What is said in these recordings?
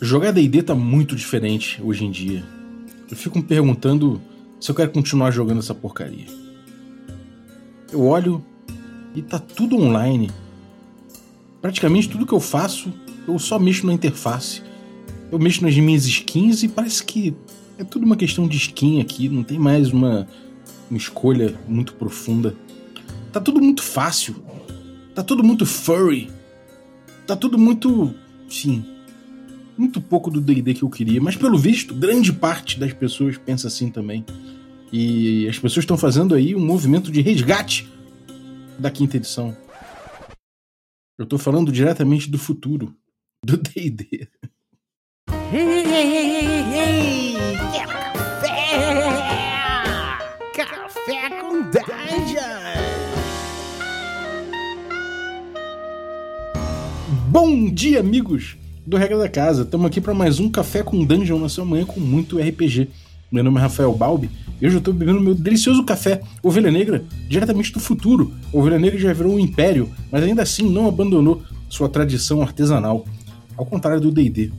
Jogar D&D tá muito diferente hoje em dia. Eu fico me perguntando se eu quero continuar jogando essa porcaria. Eu olho e tá tudo online. Praticamente tudo que eu faço, eu só mexo na interface. Eu mexo nas minhas skins e parece que é tudo uma questão de skin aqui, não tem mais uma, uma escolha muito profunda. Tá tudo muito fácil. Tá tudo muito furry. Tá tudo muito. Sim, muito pouco do D&D que eu queria, mas pelo visto, grande parte das pessoas pensa assim também. E as pessoas estão fazendo aí um movimento de resgate da quinta edição. Eu tô falando diretamente do futuro, do D&D. café! Café com Dungeon! Bom dia, amigos! Do Regra da Casa. Estamos aqui para mais um Café com Dungeon na sua manhã com muito RPG. Meu nome é Rafael Balbi e hoje eu estou bebendo meu delicioso café Ovelha Negra, diretamente do futuro. Ovelha Negra já virou um império, mas ainda assim não abandonou sua tradição artesanal, ao contrário do D&D.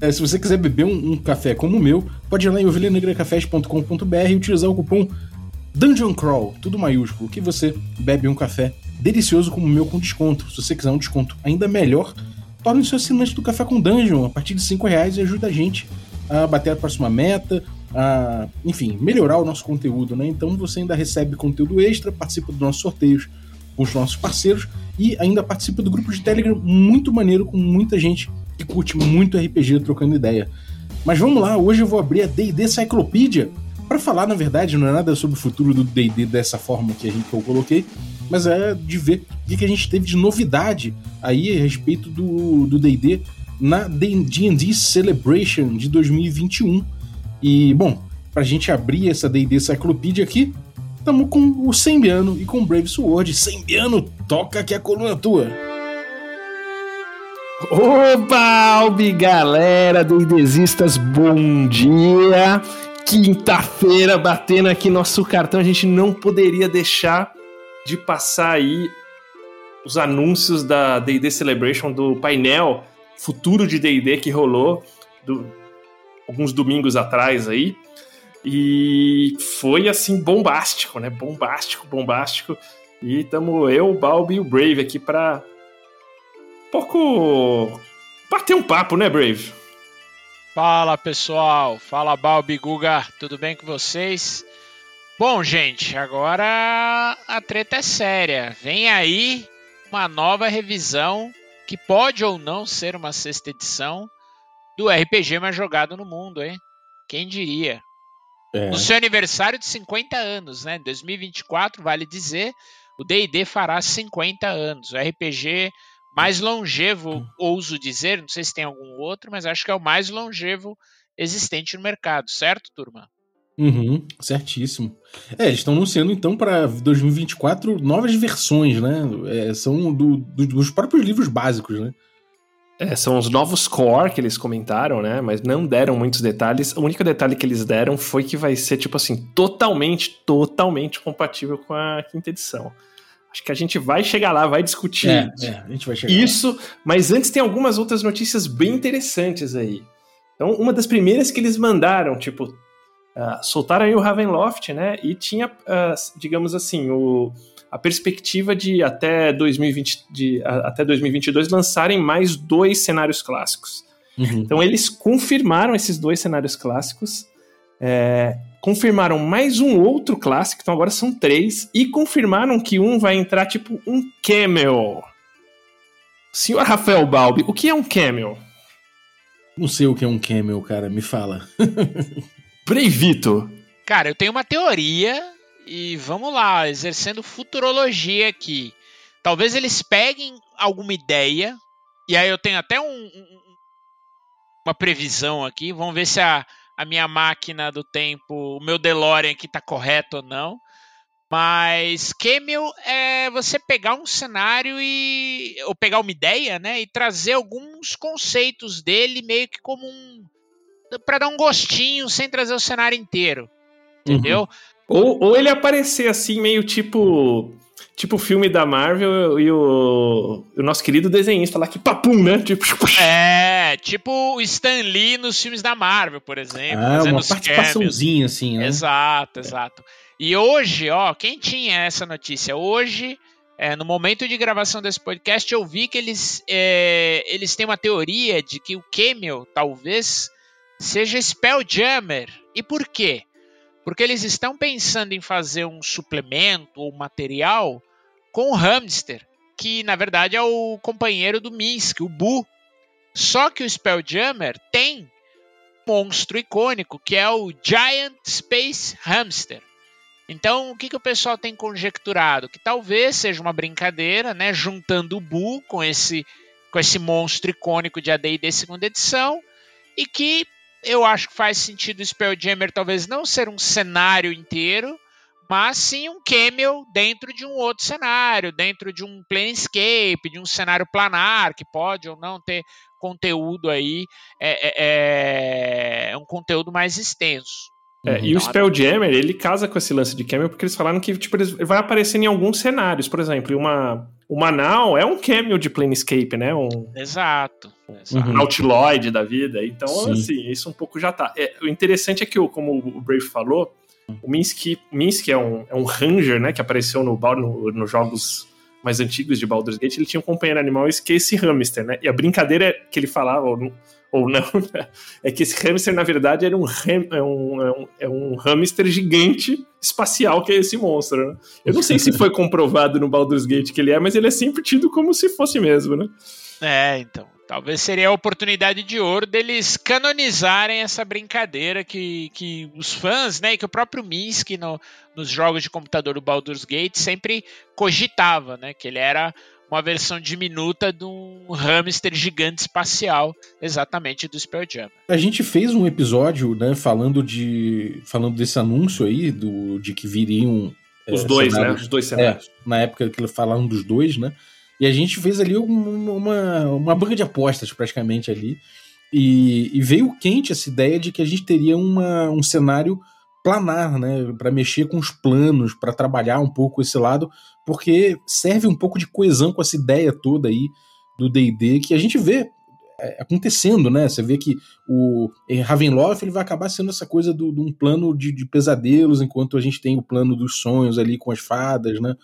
É, se você quiser beber um, um, café como o meu, pode ir lá em ovelhanegracafés.com.br e utilizar o cupom Dungeon Crawl, tudo maiúsculo, que você bebe um café delicioso como o meu com desconto. Se você quiser um desconto ainda melhor, torne-se assinante do Café com Dungeon a partir de 5 reais e ajuda a gente a bater a próxima meta, a, enfim, melhorar o nosso conteúdo, né? Então você ainda recebe conteúdo extra, participa dos nossos sorteios com os nossos parceiros e ainda participa do grupo de Telegram muito maneiro com muita gente que curte muito RPG trocando ideia. Mas vamos lá, hoje eu vou abrir a D&D Cyclopedia para falar, na verdade, não é nada sobre o futuro do D&D dessa forma que a gente que eu coloquei, mas é de ver o que a gente teve de novidade aí a respeito do D&D na D&D Celebration de 2021. E, bom, pra gente abrir essa D&D Cyclopedia aqui, estamos com o Sembiano e com o Brave Sword. Sembiano, toca que a coluna é tua! Opa, Albi, galera do bom dia! Quinta-feira, batendo aqui nosso cartão, a gente não poderia deixar de passar aí os anúncios da D&D Celebration, do painel futuro de D&D que rolou do, alguns domingos atrás aí. E foi assim bombástico, né? Bombástico, bombástico. E estamos eu, o Balbi e o Brave aqui para um pouco bater um papo, né, Brave? Fala pessoal, fala Balbi Guga, tudo bem com vocês? Bom, gente, agora a treta é séria. Vem aí uma nova revisão que pode ou não ser uma sexta edição do RPG mais jogado no mundo, hein? Quem diria? É. No seu aniversário de 50 anos, né? 2024, vale dizer, o D&D fará 50 anos. O RPG mais longevo, hum. ouso dizer, não sei se tem algum outro, mas acho que é o mais longevo existente no mercado, certo, turma? Uhum, certíssimo. É, eles estão anunciando então para 2024 novas versões, né? É, são do, do, dos próprios livros básicos, né? É, são os novos core que eles comentaram, né? Mas não deram muitos detalhes. O único detalhe que eles deram foi que vai ser, tipo assim, totalmente, totalmente compatível com a quinta edição. Acho que a gente vai chegar lá, vai discutir é, é, vai isso. Lá. Mas antes tem algumas outras notícias bem interessantes aí. Então, uma das primeiras que eles mandaram, tipo, Uh, soltaram aí o Ravenloft, né? E tinha, uh, digamos assim, o, a perspectiva de até 2020, de, uh, até 2022 lançarem mais dois cenários clássicos. Uhum. Então eles confirmaram esses dois cenários clássicos, é, confirmaram mais um outro clássico, então agora são três, e confirmaram que um vai entrar tipo um camel. Senhor Rafael Balbi, o que é um camel? Não sei o que é um camel, cara, me fala. Breivito. Cara, eu tenho uma teoria e vamos lá, exercendo futurologia aqui. Talvez eles peguem alguma ideia, e aí eu tenho até um, um, uma previsão aqui. Vamos ver se a, a minha máquina do tempo, o meu DeLorean aqui tá correto ou não. Mas Camel é você pegar um cenário e. ou pegar uma ideia, né? E trazer alguns conceitos dele meio que como um para dar um gostinho sem trazer o cenário inteiro. Entendeu? Uhum. Ou, ou ele aparecer assim, meio tipo. tipo o filme da Marvel e o, o nosso querido desenhista lá, que papum, né? Tipo, é, tipo o Stan Lee nos filmes da Marvel, por exemplo. Ah, uma participaçãozinha, assim, né? Exato, exato. E hoje, ó, quem tinha essa notícia? Hoje, é, no momento de gravação desse podcast, eu vi que eles, é, eles têm uma teoria de que o Camel, talvez, seja Spelljammer. E por quê? Porque eles estão pensando em fazer um suplemento ou material com o hamster, que na verdade é o companheiro do Minsk, o Bu. Só que o Spelljammer tem um monstro icônico que é o Giant Space Hamster. Então, o que, que o pessoal tem conjecturado? Que talvez seja uma brincadeira, né, juntando o Bu com esse com esse monstro icônico de AD&D segunda edição e que eu acho que faz sentido o Spelljammer talvez não ser um cenário inteiro, mas sim um camel dentro de um outro cenário, dentro de um planescape, de um cenário planar, que pode ou não ter conteúdo aí, é, é, é, um conteúdo mais extenso. É, e o Spelljammer, ele casa com esse lance de camel porque eles falaram que tipo, ele vai aparecer em alguns cenários. Por exemplo, uma, o Manal é um cameo de Planescape, né? Um, exato. exato. Um Nautiloid da vida. Então, Sim. assim, isso um pouco já tá. É, o interessante é que, como o Brave falou, o Minsk, Minsk é, um, é um Ranger, né? Que apareceu no, no, nos jogos mais antigos de Baldur's Gate. Ele tinha um companheiro animal que é esse hamster, né? E a brincadeira que ele falava, ou não, né? é que esse hamster, na verdade, era um, é um, é um, é um hamster gigante espacial que é esse monstro, né? Eu não sei se foi comprovado no Baldur's Gate que ele é, mas ele é sempre tido como se fosse mesmo, né? É, então. Talvez seria a oportunidade de ouro deles canonizarem essa brincadeira que, que os fãs, né, e que o próprio Minsk no, nos jogos de computador do Baldur's Gate sempre cogitava, né, que ele era uma versão diminuta de um hamster gigante espacial, exatamente do Spelljammer. A gente fez um episódio, né, falando de falando desse anúncio aí do de que viriam os é, dois, né? cenários, né? Os dois cenários. É, na época que falaram dos dois, né? E a gente fez ali uma, uma, uma banca de apostas, praticamente, ali. E, e, veio quente essa ideia de que a gente teria uma, um cenário planar, né, para mexer com os planos, para trabalhar um pouco esse lado, porque serve um pouco de coesão com essa ideia toda aí do D&D que a gente vê é, acontecendo, né? Você vê que o Ravenloft ele vai acabar sendo essa coisa de um plano de, de, pesadelos, enquanto a gente tem o plano dos sonhos ali com as fadas, né?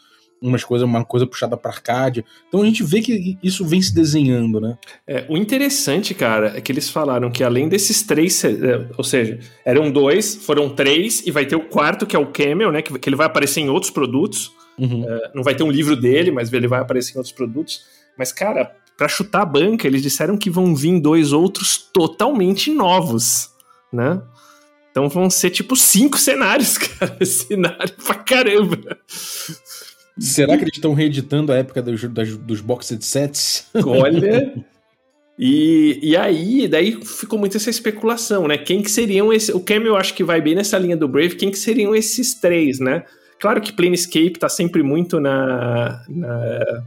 Umas coisas, uma coisa puxada para Arcádia. Então a gente vê que isso vem se desenhando, né? É, o interessante, cara, é que eles falaram que além desses três, é, ou seja, eram dois, foram três, e vai ter o quarto, que é o Camel, né? Que, que ele vai aparecer em outros produtos. Uhum. É, não vai ter um livro dele, mas ele vai aparecer em outros produtos. Mas, cara, para chutar a banca, eles disseram que vão vir dois outros totalmente novos, né? Então vão ser tipo cinco cenários, cara. Cenário pra caramba. Será que eles estão reeditando a época dos, das, dos boxed sets? Olha. E, e aí, daí ficou muito essa especulação, né? Quem que seriam esses. O Camel eu acho que vai bem nessa linha do Brave, quem que seriam esses três, né? Claro que Planescape tá sempre muito na, na,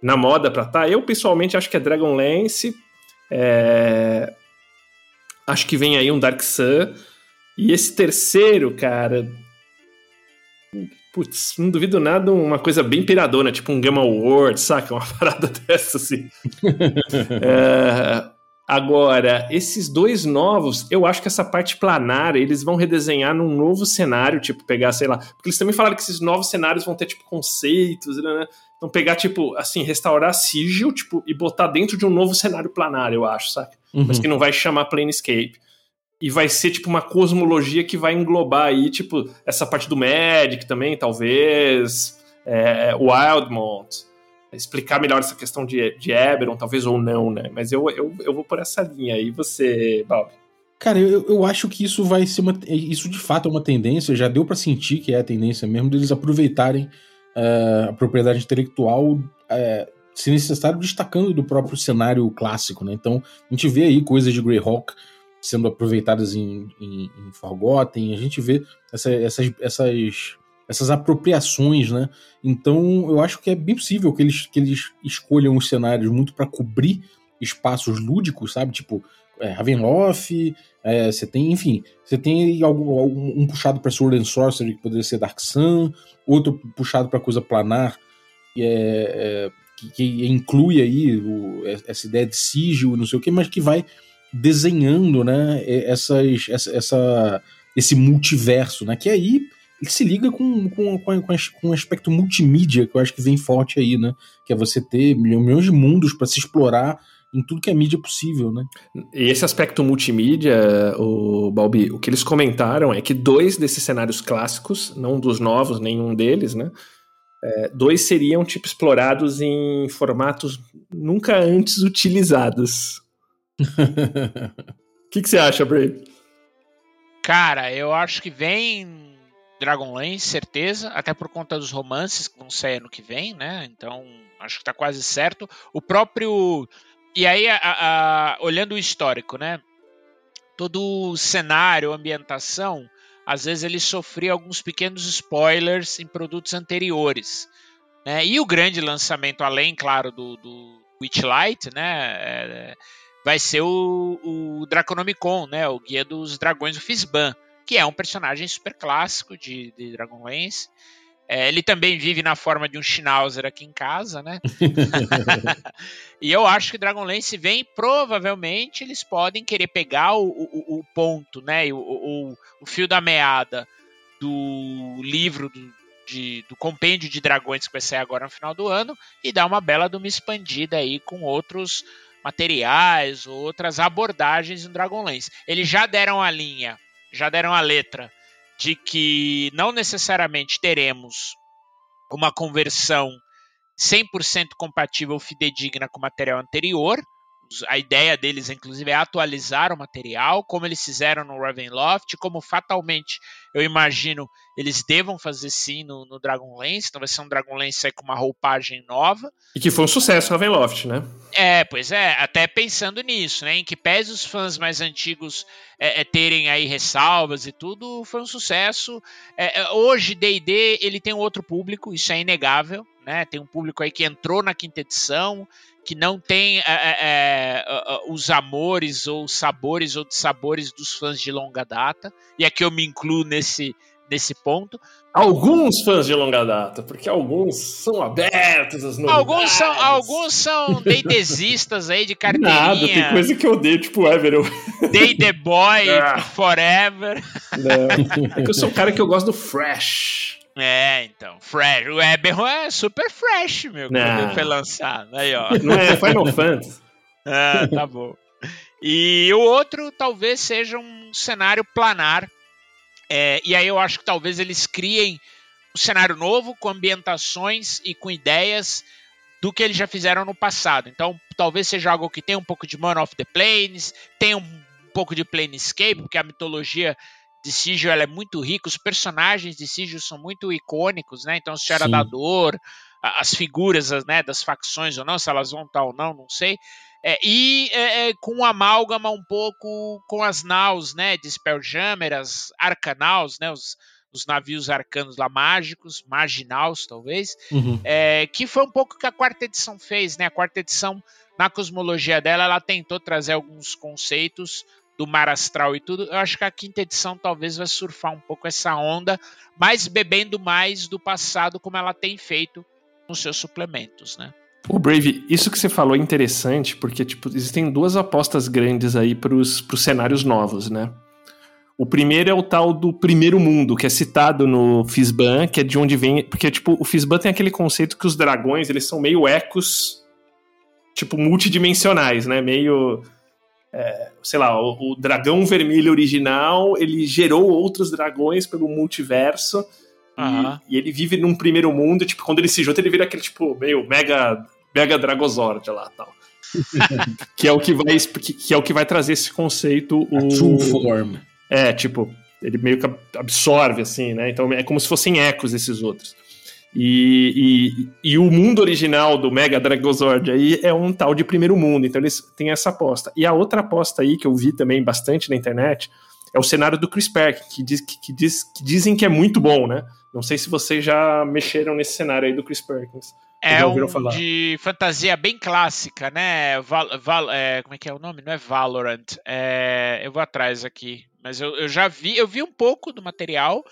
na moda pra tá. Eu, pessoalmente, acho que é Dragonlance. É... Acho que vem aí um Dark Sun. E esse terceiro, cara, Putz, não duvido nada uma coisa bem piradona, tipo um Game Award, saca? Uma parada dessa, assim. é, agora, esses dois novos, eu acho que essa parte planar, eles vão redesenhar num novo cenário, tipo, pegar, sei lá. Porque eles também falaram que esses novos cenários vão ter, tipo, conceitos, né? Então, pegar, tipo, assim, restaurar Sigil, tipo, e botar dentro de um novo cenário planar, eu acho, saca? Uhum. Mas que não vai chamar Planescape e vai ser tipo uma cosmologia que vai englobar aí, tipo, essa parte do Magic também, talvez, é, Wildmont, explicar melhor essa questão de, de Eberron, talvez ou não, né? Mas eu, eu, eu vou por essa linha aí, você, Bob. Cara, eu, eu acho que isso vai ser uma. Isso de fato é uma tendência, já deu para sentir que é a tendência mesmo deles aproveitarem uh, a propriedade intelectual, uh, se necessário, destacando do próprio cenário clássico, né? Então, a gente vê aí coisas de Greyhawk sendo aproveitadas em, em, em Forgotten, a gente vê essa, essas, essas, essas apropriações, né? Então eu acho que é bem possível que eles, que eles escolham os cenários muito para cobrir espaços lúdicos, sabe? Tipo, é, Ravenloft, é, você tem, enfim, você tem algum, algum, um puxado para Sword and Sorcery, que poderia ser Dark Sun, outro puxado para coisa planar, é, é, que, que, inclui aí o, essa ideia de sigilo, não sei o que, mas que vai desenhando, né, essas, essa, essa, esse multiverso, né, que aí ele se liga com, com, com, com um aspecto multimídia que eu acho que vem forte aí, né, que é você ter milhões de mundos para se explorar em tudo que é mídia possível, né? E esse aspecto multimídia, o Balbi, o que eles comentaram é que dois desses cenários clássicos, não dos novos, nenhum deles, né? É, dois seriam tipo explorados em formatos nunca antes utilizados. O que, que você acha, Brave? Cara, eu acho que vem Dragonlance, certeza, até por conta dos romances que vão sair ano que vem, né? Então, acho que tá quase certo. O próprio. E aí, a, a, olhando o histórico, né? Todo o cenário, ambientação, às vezes ele sofria alguns pequenos spoilers em produtos anteriores. Né? E o grande lançamento, além, claro, do, do Witchlight, né? É, vai ser o, o Draconomicon, né? O Guia dos Dragões do Fisban, que é um personagem super clássico de, de Dragonlance. É, ele também vive na forma de um Schnauzer aqui em casa, né? e eu acho que Dragonlance vem, provavelmente eles podem querer pegar o, o, o ponto, né? O, o, o, fio da meada do livro do, de, do compêndio de dragões que vai sair agora no final do ano e dar uma bela de uma expandida aí com outros materiais, outras abordagens no Dragonlance. Eles já deram a linha, já deram a letra de que não necessariamente teremos uma conversão 100% compatível fidedigna com o material anterior. A ideia deles, inclusive, é atualizar o material, como eles fizeram no Ravenloft, como fatalmente eu imagino eles devam fazer sim no, no Dragonlance. Então vai ser um Dragonlance com uma roupagem nova. E que foi um sucesso Ravenloft, né? É, pois é, até pensando nisso, né? Em que pese os fãs mais antigos é, é, terem aí ressalvas e tudo, foi um sucesso. É, é hoje, D&D, ele tem um outro público, isso é inegável, né? Tem um público aí que entrou na quinta edição, que não tem é, é, os amores ou sabores ou sabores dos fãs de longa data. E aqui eu me incluo nesse, nesse ponto. Alguns fãs de longa data, porque alguns são abertos às novidades. Alguns são, alguns são deidesistas aí de carteirinha. Nada, tem coisa que eu odeio, tipo Ever. Day the Boy ah. Forever. Não. É que eu sou um cara que eu gosto do Fresh. É, então, Fresh. O Eberron é super fresh, meu, quando ele foi lançado. Aí, ó. Não é Final Fantasy. Ah, tá bom. E o outro talvez seja um cenário planar é, e aí eu acho que talvez eles criem um cenário novo com ambientações e com ideias do que eles já fizeram no passado. Então, talvez seja algo que tenha um pouco de Man of the Planes, tenha um pouco de Planescape, porque a mitologia de Sigil é muito rica, os personagens de Sigil são muito icônicos, né? Então, se era da dor, as figuras né, das facções ou não, se elas vão estar ou não, não sei. É, e é, é, com amálgama um pouco com as naus, né, de Spelljammer, as arcanaus, né, os, os navios arcanos lá mágicos, maginaus talvez, uhum. é, que foi um pouco que a quarta edição fez, né, a quarta edição na cosmologia dela, ela tentou trazer alguns conceitos do mar astral e tudo, eu acho que a quinta edição talvez vai surfar um pouco essa onda, mas bebendo mais do passado como ela tem feito nos seus suplementos, né. O Brave, isso que você falou é interessante, porque tipo, existem duas apostas grandes aí para os cenários novos, né? O primeiro é o tal do primeiro mundo, que é citado no Fisban, que é de onde vem. Porque, tipo, o Fisban tem aquele conceito que os dragões, eles são meio ecos, tipo, multidimensionais, né? Meio. É, sei lá, o, o, dragão vermelho original, ele gerou outros dragões pelo multiverso. Uhum. E, e, ele vive num primeiro mundo, tipo, quando ele se junta, ele vira aquele, tipo, meio mega Mega Dragozord lá tal. que é o que vai que, que, é o que vai trazer esse conceito o true form. É, tipo, ele meio que absorve assim, né? Então é como se fossem ecos esses outros. E, e, e, o mundo original do Mega Dragozord aí é um tal de primeiro mundo, então eles têm essa aposta. E a outra aposta aí que eu vi também bastante na internet é o cenário do Chris Perk, que, diz, que, que, diz, que dizem que é muito bom, né? Não sei se vocês já mexeram nesse cenário aí do Chris Perkins. É um falar. de fantasia bem clássica, né? Val, Val, é, como é que é o nome? Não é Valorant. É, eu vou atrás aqui. Mas eu, eu já vi, eu vi um pouco do material.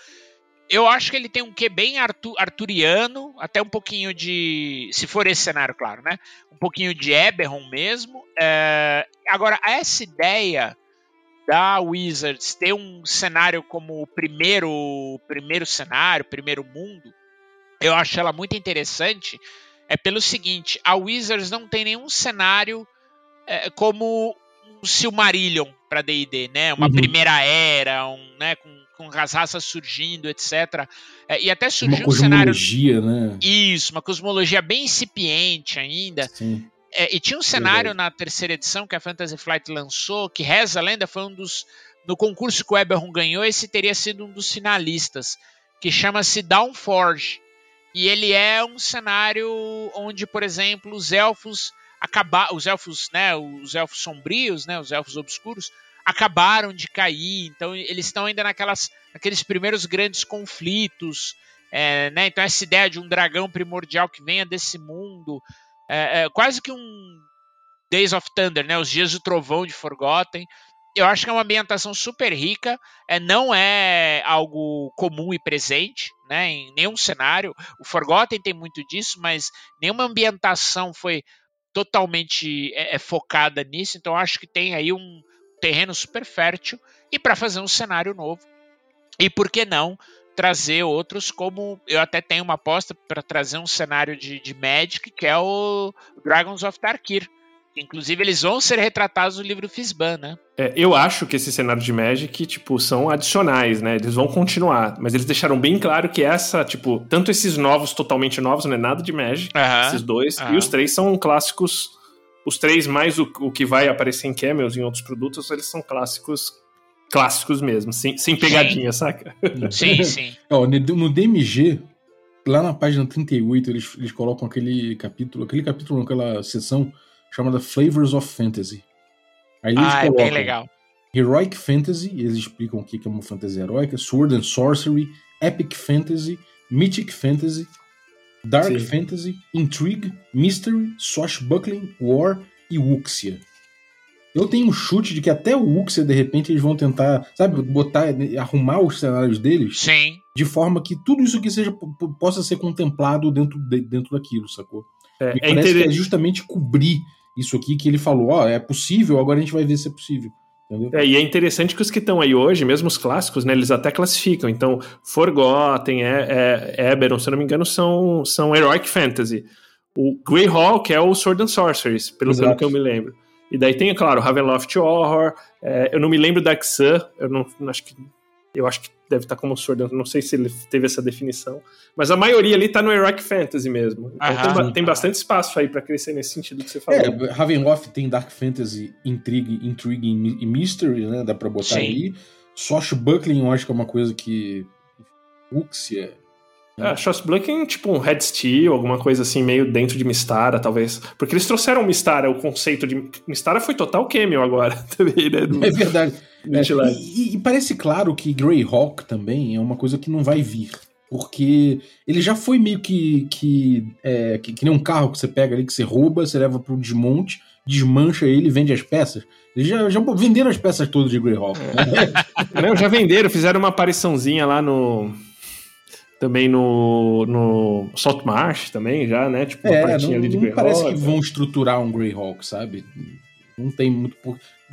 Eu acho que ele tem um quê bem artu arturiano, até um pouquinho de. Se for esse cenário, claro, né? Um pouquinho de Eberron mesmo. É, agora, essa ideia da Wizards ter um cenário como o primeiro, primeiro cenário, primeiro mundo, eu acho ela muito interessante. É pelo seguinte: a Wizards não tem nenhum cenário é, como um Silmarillion para D&D, né? Uma uhum. primeira era, um, né? Com, com as raças surgindo, etc. É, e até surgiu uma um cenário... né? Isso, uma cosmologia bem incipiente ainda. Sim. É, e tinha um cenário Verdade. na terceira edição que a Fantasy Flight lançou, que reza a lenda, foi um dos. No concurso que o Eberron ganhou, esse teria sido um dos finalistas, que chama-se Downforge. E ele é um cenário onde, por exemplo, os elfos acabar, os elfos, né, os elfos sombrios, né, os elfos obscuros, acabaram de cair, então eles estão ainda naquelas, naqueles primeiros grandes conflitos, é, né, então essa ideia de um dragão primordial que venha desse mundo, é, é, quase que um Days of Thunder, né, os dias do trovão de Forgotten, eu acho que é uma ambientação super rica, é, não é algo comum e presente, né, em nenhum cenário. O Forgotten tem muito disso, mas nenhuma ambientação foi totalmente é, é focada nisso, então acho que tem aí um terreno super fértil e para fazer um cenário novo. E por que não trazer outros, como eu até tenho uma aposta para trazer um cenário de, de Magic, que é o Dragons of Tarkir, Inclusive, eles vão ser retratados no livro Fisban, né? É, eu acho que esses cenários de Magic, tipo, são adicionais, né? Eles vão continuar. Mas eles deixaram bem claro que essa, tipo, tanto esses novos, totalmente novos, não é nada de Magic, uh -huh. esses dois, uh -huh. e os três são clássicos. Os três, mais o, o que vai aparecer em Camels e em outros produtos, eles são clássicos clássicos mesmo, sem, sem pegadinha, sim. saca? Sim, sim. Ó, no DMG, lá na página 38, eles, eles colocam aquele capítulo, aquele capítulo naquela sessão chamada Flavors of Fantasy. Aí eles ah, colocam é bem legal. Heroic Fantasy, eles explicam o que é uma fantasia heróica, Sword and Sorcery, Epic Fantasy, Mythic Fantasy, Dark Sim. Fantasy, Intrigue, Mystery, Swashbuckling, War e Wuxia. Eu tenho um chute de que até o Wuxia, de repente, eles vão tentar, sabe, botar, arrumar os cenários deles. Sim. De forma que tudo isso aqui seja, possa ser contemplado dentro, de, dentro daquilo, sacou? É, é, parece que é justamente cobrir isso aqui que ele falou, ó, oh, é possível, agora a gente vai ver se é possível. É, e é interessante que os que estão aí hoje, mesmo os clássicos, né, eles até classificam. Então, Forgotten, é, é, Eberron, se eu não me engano, são, são Heroic Fantasy. O Greyhawk é o Sword and Sorceries, pelo, pelo que eu me lembro. E daí tem, claro, Ravenloft Horror, é, eu não me lembro da Sun, eu não, acho que eu acho que deve estar como Sword, não sei se ele teve essa definição, mas a maioria ali está no Heroic Fantasy mesmo. Então Aham, tem, tem, bastante espaço aí para crescer nesse sentido que você falou. É, Ravenloft tem Dark Fantasy, Intrigue, Intrigue e Mystery, né? Dá para botar Sim. ali. Swashbuckling eu acho que é uma coisa que Fuxia é, Shostblinking, tipo um Red Steel, alguma coisa assim, meio dentro de Mistara, talvez. Porque eles trouxeram Mistara, o conceito de. Mistara foi total cameo agora também, né? Do... É verdade. É, e, e, parece claro que Greyhawk também é uma coisa que não vai vir. Porque ele já foi meio que. Que, é, que, que nem um carro que você pega ali, que você rouba, você leva pro desmonte, desmancha ele e vende as peças. Eles já, já venderam as peças todas de Greyhawk. Né? não, já venderam, fizeram uma apariçãozinha lá no também no, no Salt Marsh também, já, né? Tipo, uma é, partinha não, ali de Greyhawk. parece que vão estruturar um Greyhawk, sabe? Não tem muito...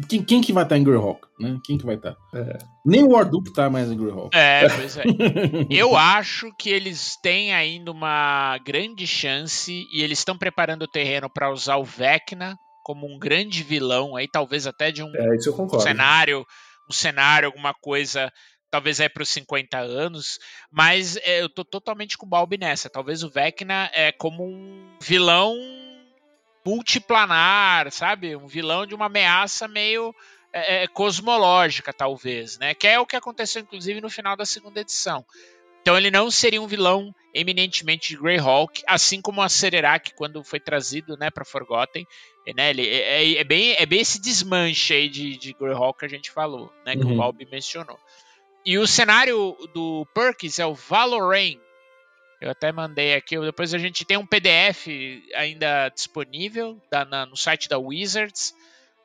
Quem, quem que vai estar em Greyhawk, né? Quem que vai estar? É. Nem o Warduke tá mais em Greyhawk. É, pois é. Eu acho que eles têm ainda uma grande chance e eles estão preparando o terreno para usar o Vecna como um grande vilão aí, talvez até de um, é, um cenário, um cenário, alguma coisa talvez é para os 50 anos, mas é, eu tô totalmente com o Balbi nessa. Talvez o Vecna é como um vilão multiplanar, sabe? Um vilão de uma ameaça meio é, é, cosmológica, talvez, né? Que é o que aconteceu, inclusive, no final da segunda edição. Então ele não seria um vilão eminentemente de Greyhawk, assim como a Cererak quando foi trazido, né, para Forgotten, né? Ele é, é, é, bem é bem esse desmanche aí de, de Greyhawk que a gente falou, né, que uhum. o Balbi mencionou. E o cenário do Perkins é o Valorain. Eu até mandei aqui, depois a gente tem um PDF ainda disponível da, na, no site da Wizards.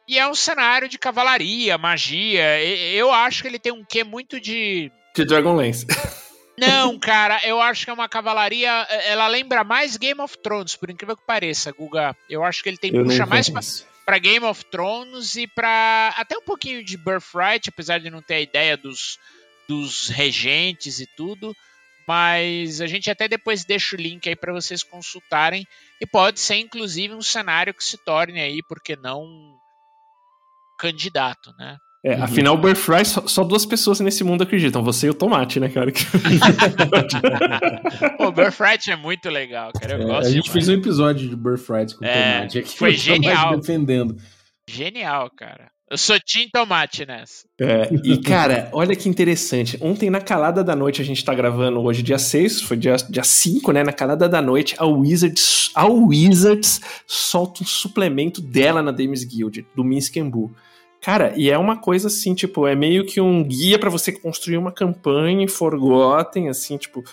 E é um cenário de cavalaria, magia. Eu acho que ele tem um quê muito de. De Dragonlance. Não, cara, eu acho que é uma cavalaria. Ela lembra mais Game of Thrones, por incrível que pareça, Guga. Eu acho que ele tem Eu puxa mais pra, pra Game of Thrones e pra até um pouquinho de Birthright, apesar de não ter a ideia dos, dos regentes e tudo. Mas a gente até depois deixa o link aí pra vocês consultarem. E pode ser, inclusive, um cenário que se torne aí, porque não candidato, né? É, afinal, o Birthright, só, só duas pessoas nesse mundo acreditam. Você e o Tomate, né, cara? O Birthright é muito legal, cara. Eu É, gosto a gente demais. fez um episódio de Birthright com o É, Tomate aqui. foi genial. defendendo. Genial, cara. Eu sou Team Tomate nessa. É, e, cara, olha que interessante. Ontem, na calada da noite, a gente tá gravando hoje, dia 6, foi dia, dia 5, né? Na calada da noite, a Wizards, a Wizards solta um suplemento dela na Dames Guild, do Minsk Buu. Cara, e é uma coisa assim, tipo, é meio que um guia pra você construir uma campanha em Forgotten, assim, tipo,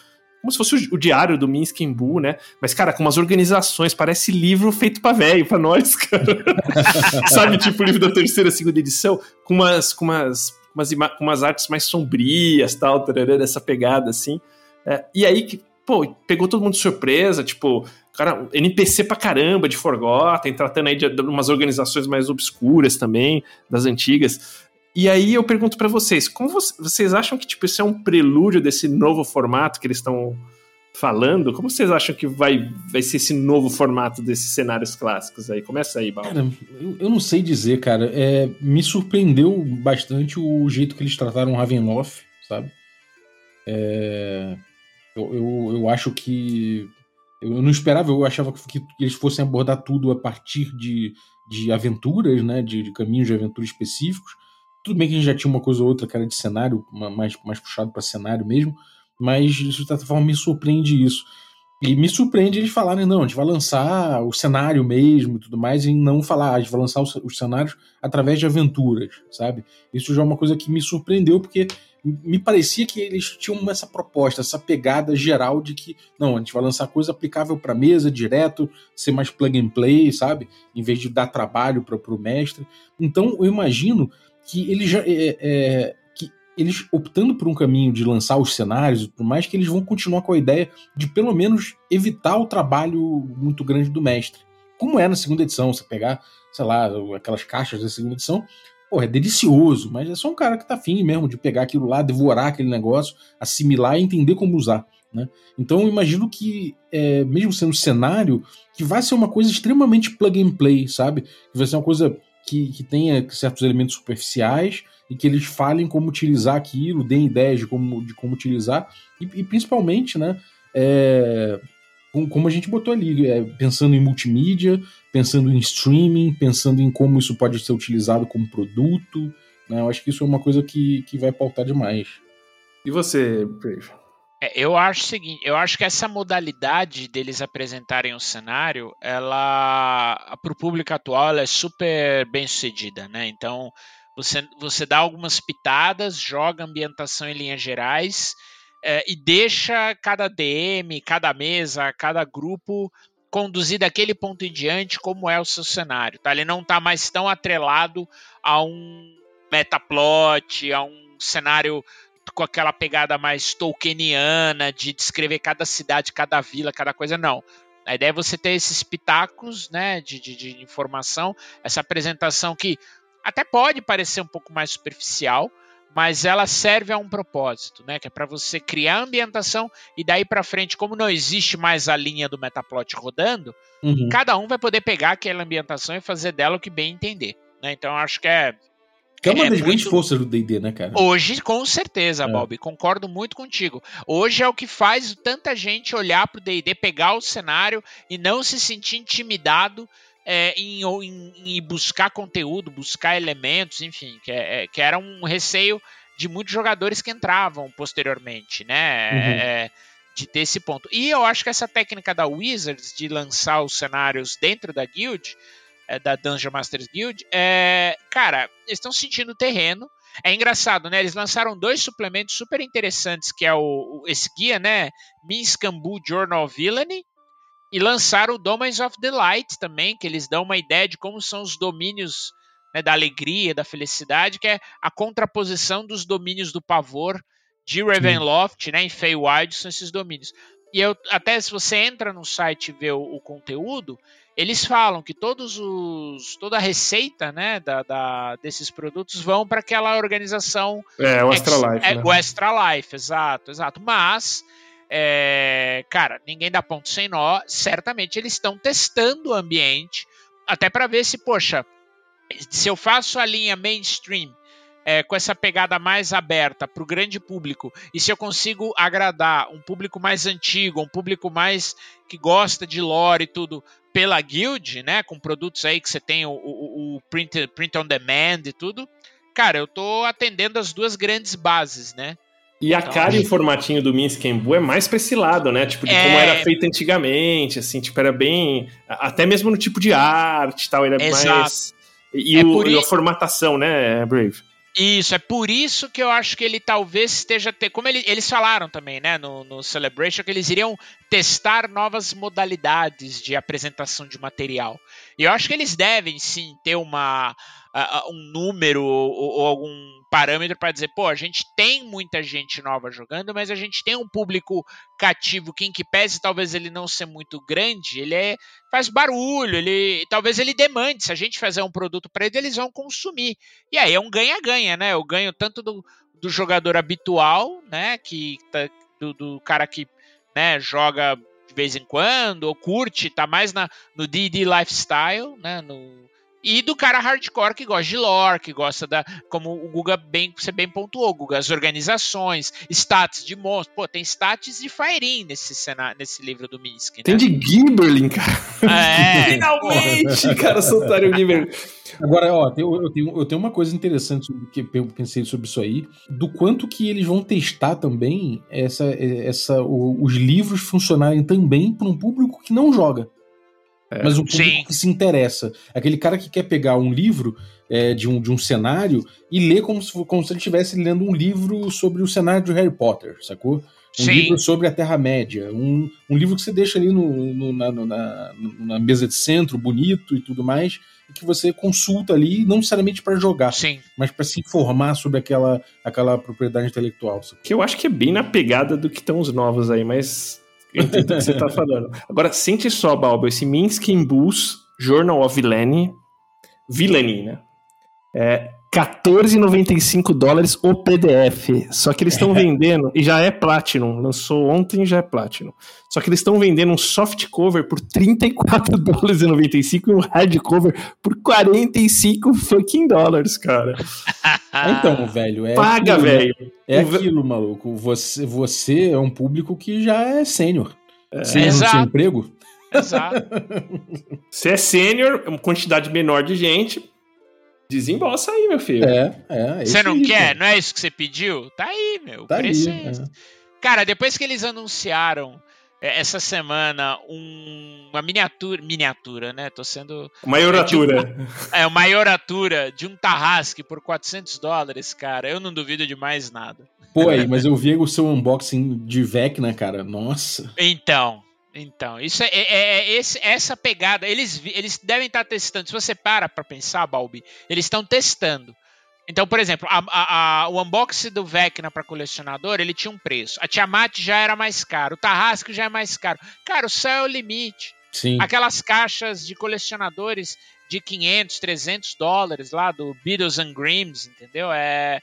como se fosse o, o diário do Minsk Buu, né? Mas, cara, com umas organizações, parece livro feito pra velho, pra nós, cara. Sabe, tipo, livro da terceira, segunda edição, com umas, com umas, umas, com umas artes mais sombrias, tal, tarará, essa pegada, assim. É, e aí, que, pô, pegou todo mundo de surpresa, tipo, cara, NPC pra caramba de Forgotten, tratando aí de, de umas organizações mais obscuras também, das antigas. E aí eu pergunto pra vocês, como vo- vocês acham que tipo isso é um prelúdio desse novo formato que eles estão falando? Como vocês acham que vai, vai ser esse novo formato desses cenários clássicos aí? Começa aí, Bal. Cara, eu, eu não sei dizer, cara. É, me surpreendeu bastante o jeito que eles trataram o Ravenloft, sabe? É, eu, eu, eu acho que. Eu não esperava, eu achava que, que eles fossem abordar tudo a partir de, de aventuras, né? De, de caminhos de aventura específicos. Tudo bem que a gente já tinha uma coisa ou outra, cara, de cenário, mais, mais puxado para cenário mesmo, mas de certa forma me surpreende isso. E me surpreende eles falarem, não, a gente vai lançar o cenário mesmo e tudo mais, e não falar, "Ah, a gente vai lançar os, os cenários através de aventuras, sabe? Isso já é uma coisa que me surpreendeu, porque me parecia que eles tinham essa proposta, essa pegada geral de que, não, a gente vai lançar coisa aplicável para mesa, direto, ser mais plug and play, sabe? Em vez de dar trabalho para o mestre. Então, eu imagino que eles já. é, é, que eles optando por um caminho de lançar os cenários tudo mais, que eles vão continuar com a ideia de pelo menos evitar o trabalho muito grande do mestre. Como é na segunda edição, você pegar, sei lá, aquelas caixas da segunda edição, pô, é delicioso, mas é só um cara que tá afim mesmo de pegar aquilo lá, devorar aquele negócio, assimilar e entender como usar. Né? Então eu imagino que, é, mesmo sendo cenário, que vai ser uma coisa extremamente plug and play, sabe? Que vai ser uma coisa que, que tenha certos elementos superficiais e que eles falem como utilizar aquilo, deem ideias de como, de como utilizar, e, e principalmente, né? é, com- como a gente botou ali, é, pensando em multimídia, pensando em streaming, pensando em como isso pode ser utilizado como produto. Né? Eu acho que isso é uma coisa que, que vai pautar demais. E você, Brave? É, eu acho o seguinte, eu acho que essa modalidade deles apresentarem o cenário, ela para o público atual ela é super bem sucedida, né? Então você, você dá algumas pitadas, joga ambientação em linhas gerais é, e deixa cada DM, cada mesa, cada grupo conduzir daquele ponto em diante como é o seu cenário, tá? Ele não está mais tão atrelado a um metaplot, a um cenário com aquela pegada mais tolkieniana de descrever cada cidade, cada vila, cada coisa, não. A ideia é você ter esses pitacos né, de, de, de informação, essa apresentação que até pode parecer um pouco mais superficial, mas ela serve a um propósito, né? Que é para você criar a ambientação e daí para frente, como não existe mais a linha do metaplot rodando, Uhum. cada um vai poder pegar aquela ambientação e fazer dela o que bem entender. Né? Então eu acho que é Que é uma É das grandes muito- forças do D&D, né, cara? Hoje, com certeza, É. Bob, concordo muito contigo. Hoje é o que faz tanta gente olhar pro D&D, pegar o cenário e não se sentir intimidado é, em, em- em buscar conteúdo, buscar elementos, enfim, que, é- é- que era um receio de muitos jogadores que entravam posteriormente, né? Uhum. É, de ter esse ponto. E eu acho que essa técnica da Wizards de lançar os cenários dentro da guild, é, da Dungeon Masters Guild, é, cara, eles estão sentindo o terreno. É engraçado, né? Eles lançaram dois suplementos super interessantes, que é o, o- esse guia, né? Minskambu Journal of Villainy, e lançaram o Domains of Delight também, que eles dão uma ideia de como são os domínios né, da alegria, da felicidade, que é a contraposição dos domínios do pavor de Ravenloft, né, em Feywild, são esses domínios. E eu, até se você entra no site e vê o, o, conteúdo, eles falam que todos os, toda a receita né, da, da desses produtos vão para aquela organização. É, o Extra Life. É, né? O Extra Life, exato, exato. Mas, é, cara, ninguém dá ponto sem nó. Certamente eles estão testando o ambiente, até para ver se, poxa, se eu faço a linha mainstream é, com essa pegada mais aberta para o grande público e se eu consigo agradar um público mais antigo, um público mais que gosta de lore e tudo pela guild, né, com produtos aí que você tem o, o, o print, print on demand e tudo, cara, eu tô atendendo as duas grandes bases, né? E a então, cara e o formatinho do Minsk Embu é mais pra esse lado, né? Tipo, de é... como era feito antigamente, assim, tipo, era bem. Até mesmo no tipo de arte e tal, era Exato. mais. E, é o, e a formatação, né, Brave? Isso, é por isso que eu acho que ele talvez esteja. Te... Como ele, eles falaram também, né, no, no Celebration, que eles iriam testar novas modalidades de apresentação de material. E eu acho que eles devem sim ter uma uh, um número ou, ou algum parâmetro para dizer, pô, a gente tem muita gente nova jogando, mas a gente tem um público cativo que, em que pese talvez ele não ser muito grande, ele é, faz barulho, ele talvez ele demande, se a gente fazer um produto para ele, eles vão consumir. E aí é um ganha-ganha, né? Eu ganho tanto do, do jogador habitual, né, que tá, do, do cara que né, joga de vez em quando, ou curte, tá mais na, no D&D Lifestyle, né, no, e do cara hardcore que gosta de lore, que gosta da. Como o Guga bem, você bem pontuou, Guga, as organizações, stats de monstros. Pô, tem stats de Fairin nesse, cenário, nesse livro do Minsk. Né? Tem de Gimberlin, cara. É, Finalmente, cara, soltaram o Gimberlin. Agora, ó, eu tenho, eu tenho uma coisa interessante que eu pensei sobre isso aí, do quanto que eles vão testar também essa, essa, os livros funcionarem também para um público que não joga. É, mas um público sim. que se interessa. Aquele cara que quer pegar um livro é, de, um, de um cenário e ler como se, como se ele estivesse lendo um livro sobre o cenário de Harry Potter, sacou? Um sim. livro sobre a Terra-média. Um, um livro que você deixa ali no, no, na, na, na, mesa de centro, bonito e tudo mais, e que você consulta ali, não necessariamente para jogar, sim. mas para se informar sobre aquela, aquela propriedade intelectual. Sacou? Que eu acho que é bem na pegada do que estão os novos aí, mas eu entendo o que você tá falando. Agora, sente só, Balbo, esse Minsk Bus Journal of Villainy, Villainy, né? É 14,95 dólares o PDF. Só que eles estão vendendo, e já é Platinum, lançou ontem já é Platinum. Só que eles estão vendendo um soft cover por 34 dólares e 95 e um hard cover por 45 fucking dólares, cara. então, velho, é Paga, aquilo, né? velho. É aquilo, maluco. Você, você é um público que já é sênior. É. Sênior no seu emprego. Exato. Você é sênior, uma quantidade menor de gente, Desembolsa aí, meu filho. É, é. Você não quer? Não é isso que você pediu? Tá aí, meu. Tá preço aí, é. é. Cara, depois que eles anunciaram é, essa semana um, uma miniatura, miniatura, né? Tô sendo maioratura. É, é, uma maioratura de um Tarrasque por 400 dólares, cara. Eu não duvido de mais nada. Pô, aí, mas eu vi o seu unboxing de Vecna, cara. Nossa. Então, então, isso é, é, é esse, essa pegada. Eles, eles devem estar testando. Se você para para pensar, Balbi, eles estão testando. Então, por exemplo, a, a, a, o unboxing do Vecna para colecionador, ele tinha um preço. A Tiamat já era mais caro, o Tarrasque já é mais caro. Cara, o céu é o limite. Sim. Aquelas caixas de colecionadores de 500, 300 dólares lá do Beatles and Grims, entendeu? É,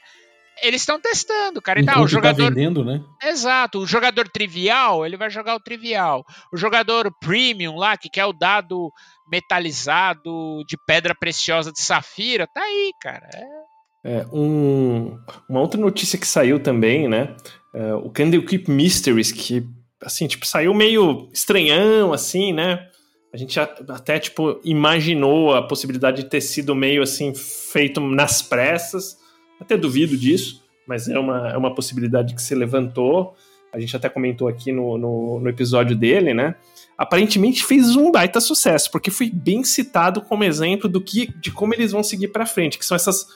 eles estão testando, cara. Então, o jogador. Tá vendendo, né? Exato. O jogador trivial, ele vai jogar o trivial. O jogador premium lá, que quer o dado metalizado de pedra preciosa de safira, tá aí, cara. É. É, um, uma outra notícia que saiu também, né? É, o Candlekeep Mysteries, que, assim, tipo, saiu meio estranhão, assim, né? A gente até, tipo, imaginou a possibilidade de ter sido meio, assim, feito nas pressas. Até duvido disso, mas é uma, é uma possibilidade que se levantou. A gente até comentou aqui no, no, no episódio dele, né? Aparentemente fez um baita sucesso, porque foi bem citado como exemplo do que, de como eles vão seguir para frente, que são essas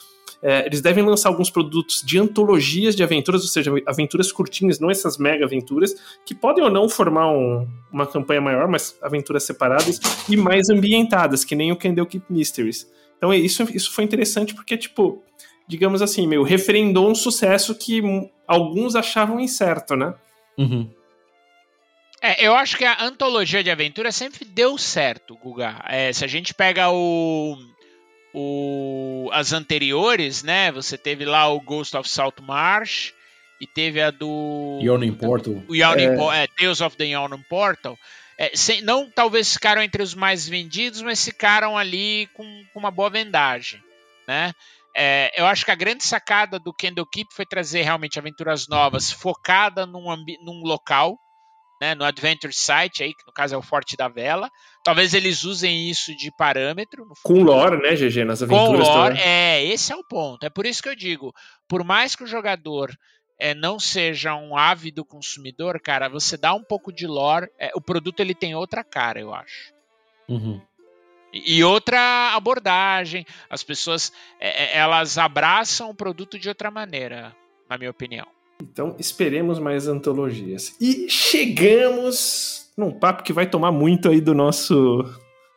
é, eles devem lançar alguns produtos de antologias de aventuras, ou seja, aventuras curtinhas, não essas mega aventuras, que podem ou não formar um, uma campanha maior, mas aventuras separadas e mais ambientadas, que nem o Candle Keep Mysteries. Então isso, isso foi interessante porque, tipo, digamos assim, meio referendou um sucesso que alguns achavam incerto, né? Uhum. É, eu acho que a antologia de aventura sempre deu certo, Guga. É, se a gente pega o, o, as anteriores, né? Você teve lá o Ghost of Saltmarsh e teve a do Yawning Portal. O Yawning é. é, Tales of the Yawning Portal. É, sem, não talvez ficaram entre os mais vendidos, mas ficaram ali com, com uma boa vendagem, né? É, eu acho que a grande sacada do Kendall Keep foi trazer realmente aventuras novas, focada num, num local, né, no Adventure Site, aí, que no caso é o Forte da Vela. Talvez eles usem isso de parâmetro. Com lore, né, GG, nas aventuras. Com lore, também. é, esse é o ponto. É por isso que eu digo, por mais que o jogador é, não seja um ávido consumidor, cara, você dá um pouco de lore, é, o produto ele tem outra cara, eu acho. Uhum. E, outra abordagem, as pessoas é, é, elas abraçam o produto de outra maneira, na minha opinião. Então esperemos mais antologias. E chegamos num papo que vai tomar muito aí do nosso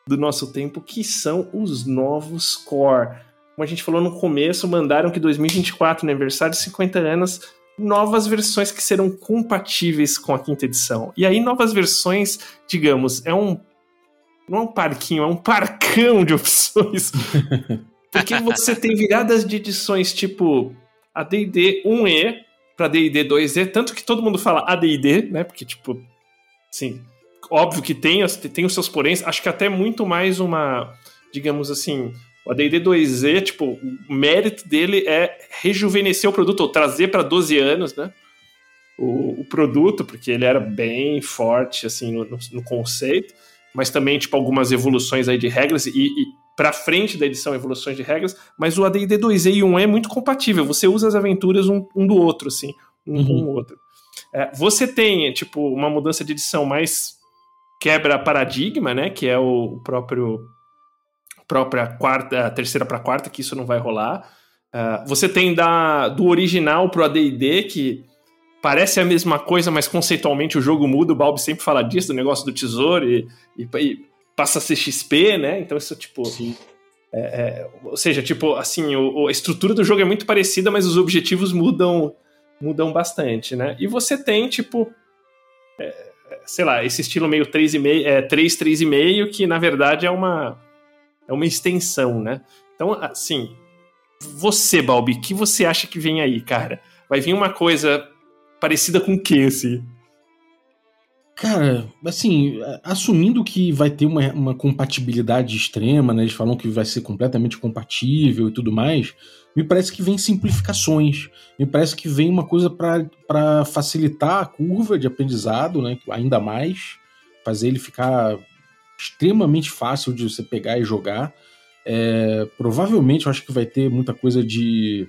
do nosso tempo, que são os novos core. Como a gente falou no começo, mandaram que 2024, no aniversário de 50 anos, novas versões que serão compatíveis com a quinta edição. E aí, novas versões, digamos, é um. Não é um parquinho, é um parcão de opções. Porque você tem viradas de edições tipo a DD 1E para DD 2E, tanto que todo mundo fala ADD, né? Porque, tipo, sim, óbvio que tem, tem os seus poréns, acho que até muito mais uma, digamos assim, o AD&D 2E, tipo, o mérito dele é rejuvenescer o produto, ou trazer para 12 anos, né? O, o, produto, porque ele era bem forte, assim, no, no, conceito, mas também, tipo, algumas evoluções aí de regras e, e para frente da edição evoluções de regras, mas o AD&D 2E e 1E é muito compatível, você usa as aventuras um, um do outro, assim, um uhum. com o outro. É, você tem, tipo, uma mudança de edição mais quebra paradigma, né, que é o próprio própria quarta, terceira para quarta, que isso não vai rolar. Uh, você tem da, do original pro AD&D, que parece a mesma coisa, mas conceitualmente o jogo muda. O Balbi sempre fala disso, do negócio do tesouro, e, e, e passa a ser XP, né? Então isso, tipo... É, é, ou seja, tipo, assim, o, a estrutura do jogo é muito parecida, mas os objetivos mudam mudam bastante, né? E você tem, tipo... É, sei lá, esse estilo meio 3,5, é, 3, 3,5, que na verdade é uma é uma extensão, né? Então, assim, você, Balbi, o que você acha que vem aí, cara? Vai vir uma coisa parecida com o que, assim? Cara, assim, assumindo que vai ter uma, uma compatibilidade extrema, né? Eles falam que vai ser completamente compatível e tudo mais. Me parece que vem simplificações. Me parece que vem uma coisa para facilitar a curva de aprendizado, né? Ainda mais. Fazer ele ficar extremamente fácil de você pegar e jogar. É, provavelmente eu acho que vai ter muita coisa de.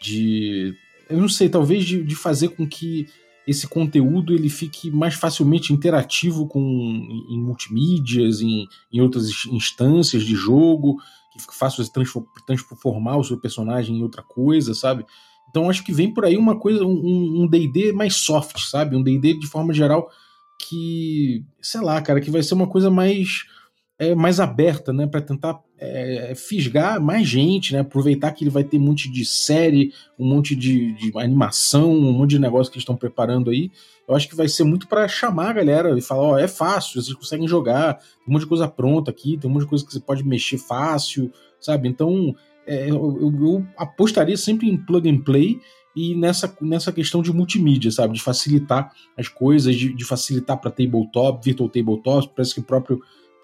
de eu não sei, talvez de, de fazer com que esse conteúdo ele fique mais facilmente interativo com em multimídias, em, em outras instâncias de jogo, que fique fácil você transformar o seu personagem em outra coisa, sabe? Então acho que vem por aí uma coisa, um D&D um mais soft, sabe? Um D&D de forma geral que, sei lá, cara, que vai ser uma coisa mais é, mais aberta, né, para tentar é, fisgar mais gente, né, aproveitar que ele vai ter um monte de série, um monte de, de animação, um monte de negócio que eles estão preparando aí. Eu acho que vai ser muito para chamar a galera e falar, ó, é fácil, vocês conseguem jogar, tem um monte de coisa pronta aqui, tem um monte de coisa que você pode mexer fácil, sabe? Então, é, eu, eu apostaria sempre em plug and play e nessa, nessa questão de multimídia, sabe? De facilitar as coisas, de, de facilitar para tabletop, virtual tabletop. Parece que o próprio,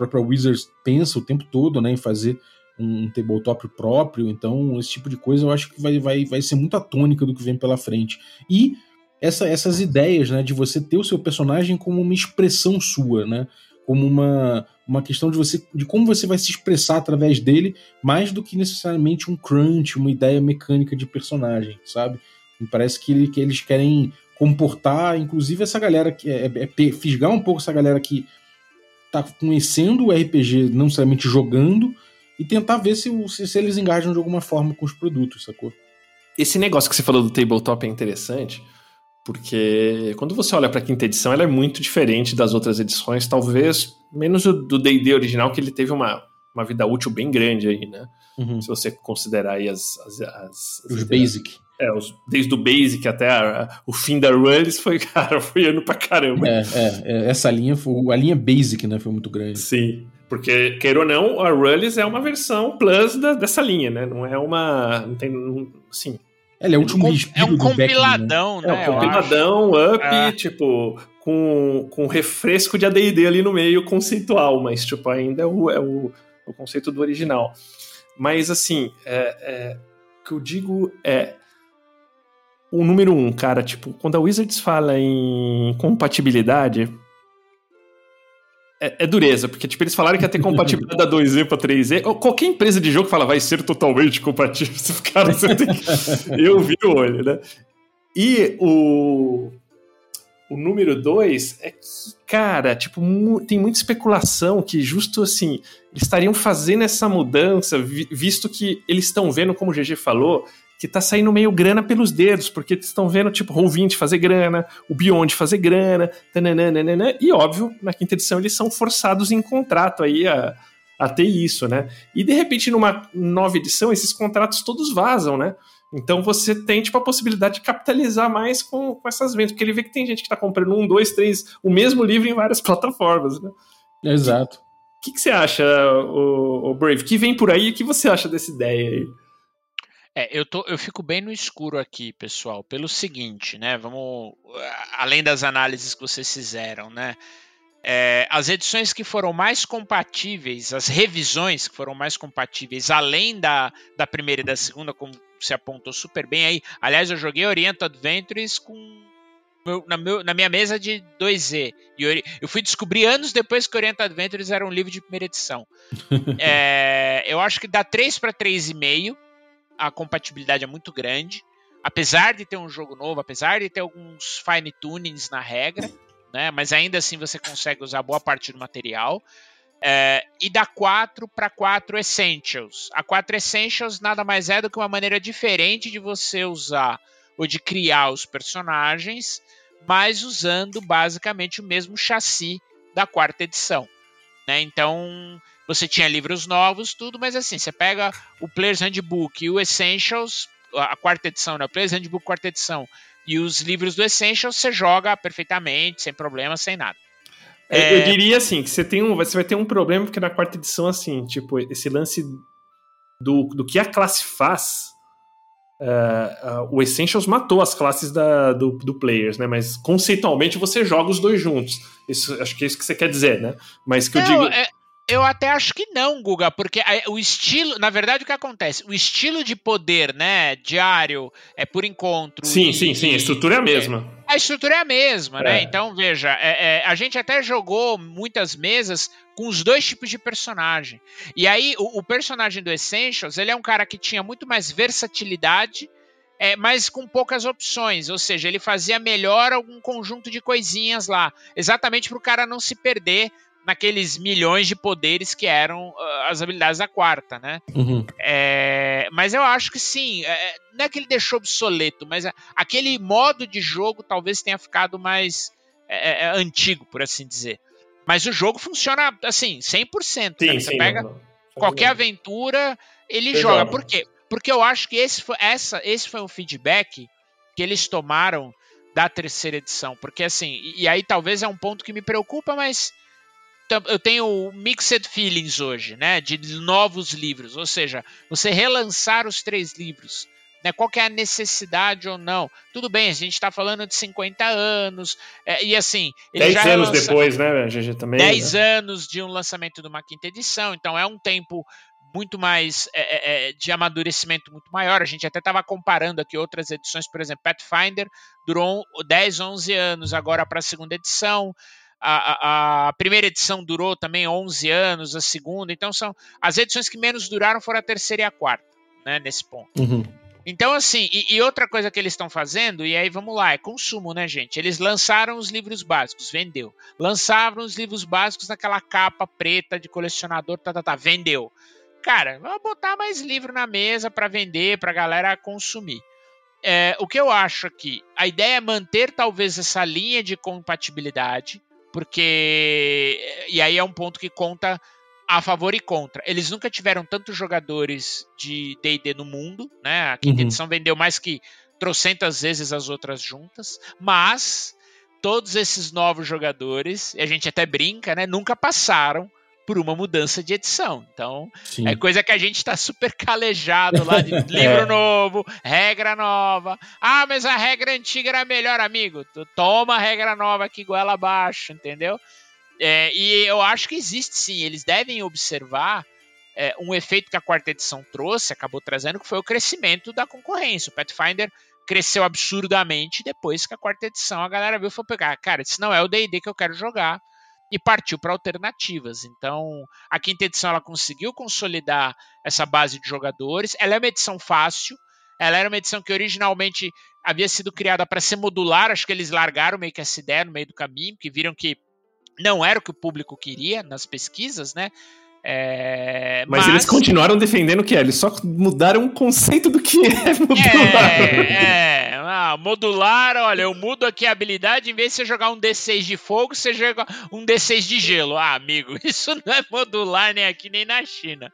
próprio Wizards pensa o tempo todo né, em fazer um tabletop próprio. Então, esse tipo de coisa eu acho que vai, vai, vai ser muito a tônica do que vem pela frente. E essa, essas ideias né, de você ter o seu personagem como uma expressão sua, né? Como uma, uma questão de você de como você vai se expressar através dele, mais do que necessariamente um crunch, uma ideia mecânica de personagem, sabe? Me parece que, que eles querem comportar, inclusive, essa galera que é, é, é fisgar um pouco essa galera que tá conhecendo o RPG, não necessariamente jogando, e tentar ver se, se, se, eles engajam de alguma forma com os produtos, sacou? Esse negócio que você falou do tabletop é interessante, porque quando você olha para a quinta edição, ela é muito diferente das outras edições, talvez menos do D&D original, que ele teve uma, uma vida útil bem grande aí, né? Uhum. Se você considerar aí as. as, as os as, basic. É, os, desde o basic até a, a, o fim da Runs foi, cara, foi ano pra caramba. É, é, é, essa linha, foi, a linha basic, né, foi muito grande. Sim. Porque, queira ou não, a Rullis é uma versão plus da, dessa linha, né? Não é uma. Não tem. Não, assim. Ela é o último É um compiladão, né? né? É um compiladão, up, é. tipo, com, com refresco de ADD ali no meio conceitual, mas, tipo, ainda é o, é o, o conceito do original. Mas, assim, é, é, o que eu digo é. O número um, cara, tipo, quando a Wizards fala em compatibilidade, é, é, dureza, porque tipo, eles falaram que ia ter compatibilidade da 2E para 3E. Qualquer empresa de jogo fala, vai ser totalmente compatível. Cara, você tem que... Eu vi o olho, né? E o, o número 2 é que, cara, tipo, mu tem muita especulação que justo assim, eles estariam fazendo essa mudança, vi visto que eles estão vendo, como o GG falou, que tá saindo meio grana pelos dedos, porque estão vendo, tipo, Roll20 fazer grana, o Beyond fazer grana, tananana, e óbvio, na quinta edição eles são forçados em contrato aí a, a ter isso, né? E de repente, numa nova edição, esses contratos todos vazam, né? Então você tem, tipo, a possibilidade de capitalizar mais com, com essas vendas, porque ele vê que tem gente que tá comprando um, dois, três, o mesmo livro em várias plataformas, né? Exato. O que, que, você acha, o, o Brave? que vem por aí? O que você acha dessa ideia aí? É, eu, tô, eu fico bem no escuro aqui, pessoal, pelo seguinte, né? Vamos. Além das análises que vocês fizeram, né? É, as edições que foram mais compatíveis, as revisões que foram mais compatíveis, além da, da primeira e da segunda, como você apontou super bem aí. Aliás, eu joguei Oriental Adventures com na, meu, na, minha mesa de 2Z. E eu fui descobrir anos depois que Oriental Adventures era um livro de primeira edição. é, eu acho que dá 3 para 3,5 a compatibilidade é muito grande. Apesar de ter um jogo novo, apesar de ter alguns fine tunings na regra, né? Mas ainda assim você consegue usar boa parte do material. É, e da 4 para 4 Essentials. A 4 Essentials nada mais é do que uma maneira diferente de você usar ou de criar os personagens, mas usando basicamente o mesmo chassi da quarta edição. Né? Então você tinha livros novos, tudo, mas assim, você pega o Player's Handbook e o Essentials, a quarta edição, né? O Player's Handbook, quarta edição, e os livros do Essentials, você joga perfeitamente, sem problema, sem nada. É... Eu diria assim, que você, tem um, você vai ter um problema, porque na quarta edição, assim, tipo, esse lance do, do que a classe faz. Uh, uh, o Essentials matou as classes da, do, do Players, né? Mas conceitualmente você joga os dois juntos. Isso, acho que é isso que você quer dizer, né? Mas que eu digo. É, eu até acho que não, Guga, porque o estilo, na verdade, o que acontece? O estilo de poder, né, diário, é por encontro. Sim, e, sim, sim, a estrutura é a mesma. É, a estrutura é a mesma, né? é. né? Então, veja, é, é, a gente até jogou muitas mesas com os dois tipos de personagem. E aí, o, o personagem do Essentials, ele é um cara que tinha muito mais versatilidade, é, mas com poucas opções, ou seja, ele fazia melhor algum conjunto de coisinhas lá, exatamente para o cara não se perder naqueles milhões de poderes que eram uh, as habilidades da quarta, né? Uhum. É, mas eu acho que sim, é, é não é que ele deixou obsoleto, mas é, aquele modo de jogo talvez tenha ficado mais é, é antigo, por assim dizer. Mas o jogo funciona assim, 100%. Sim, Você sim, pega não, não. qualquer aventura, ele joga. joga. Por quê? Porque eu acho que esse foi, essa, esse foi um feedback que eles tomaram da terceira edição. Porque assim, e, e aí talvez é um ponto que me preocupa, mas eu tenho mixed feelings hoje, né? De novos livros, ou seja, você relançar os três livros. Né, qual é a necessidade ou não? Tudo bem, a gente está falando de 50 anos, é, e assim. 10 anos depois, né, GG também? 10 né? anos de um lançamento de uma quinta edição, então é um tempo muito mais é, é, é de amadurecimento muito maior. A gente até estava comparando aqui outras edições, por exemplo, Pathfinder durou 10, 11 anos agora para a segunda edição a, a, primeira edição durou também 11 anos, a segunda, então são as edições que menos duraram foram a terceira e a quarta, né, nesse ponto. Uhum. Então, assim, e, e, outra coisa que eles estão fazendo, e aí vamos lá, é consumo, né, gente? Eles lançaram os livros básicos, vendeu. Lançaram os livros básicos naquela capa preta de colecionador, tá, tá, tá, vendeu. Cara, vamos botar mais livro na mesa para vender, pra galera consumir. É, o que eu acho aqui, a ideia é manter talvez essa linha de compatibilidade, porque. E aí é um ponto que conta a favor e contra. Eles nunca tiveram tantos jogadores de D&D no mundo, né? A quinta uhum. edição vendeu mais que trocentas vezes as outras juntas, mas todos esses novos jogadores, e a gente até brinca, né? Nunca passaram por uma mudança de edição. Então, Sim. é coisa que a gente está super calejado lá de livro é. novo, regra nova. Ah, mas a regra antiga era melhor, amigo. Tu toma a regra nova aqui goela abaixo, entendeu? É, e eu acho que existe sim, eles devem observar é, um efeito que a quarta edição trouxe, acabou trazendo, que foi o crescimento da concorrência. O Pathfinder cresceu absurdamente depois que a quarta edição a galera viu e falou: pegar, cara, esse não é o DD que eu quero jogar. E partiu para alternativas. Então, a quinta edição ela conseguiu consolidar essa base de jogadores. Ela é uma edição fácil. Ela era uma edição que originalmente havia sido criada para ser modular. Acho que eles largaram meio que essa ideia no meio do caminho, que viram que não era o que o público queria nas pesquisas, né? É, mas, mas, eles continuaram defendendo que é, eles só mudaram o conceito do que é modular. É, é ah, modular, olha, eu mudo aqui a habilidade, em vez de você jogar um D6 de fogo, você joga um D6 de gelo. Ah, amigo, isso não é modular nem aqui nem na China.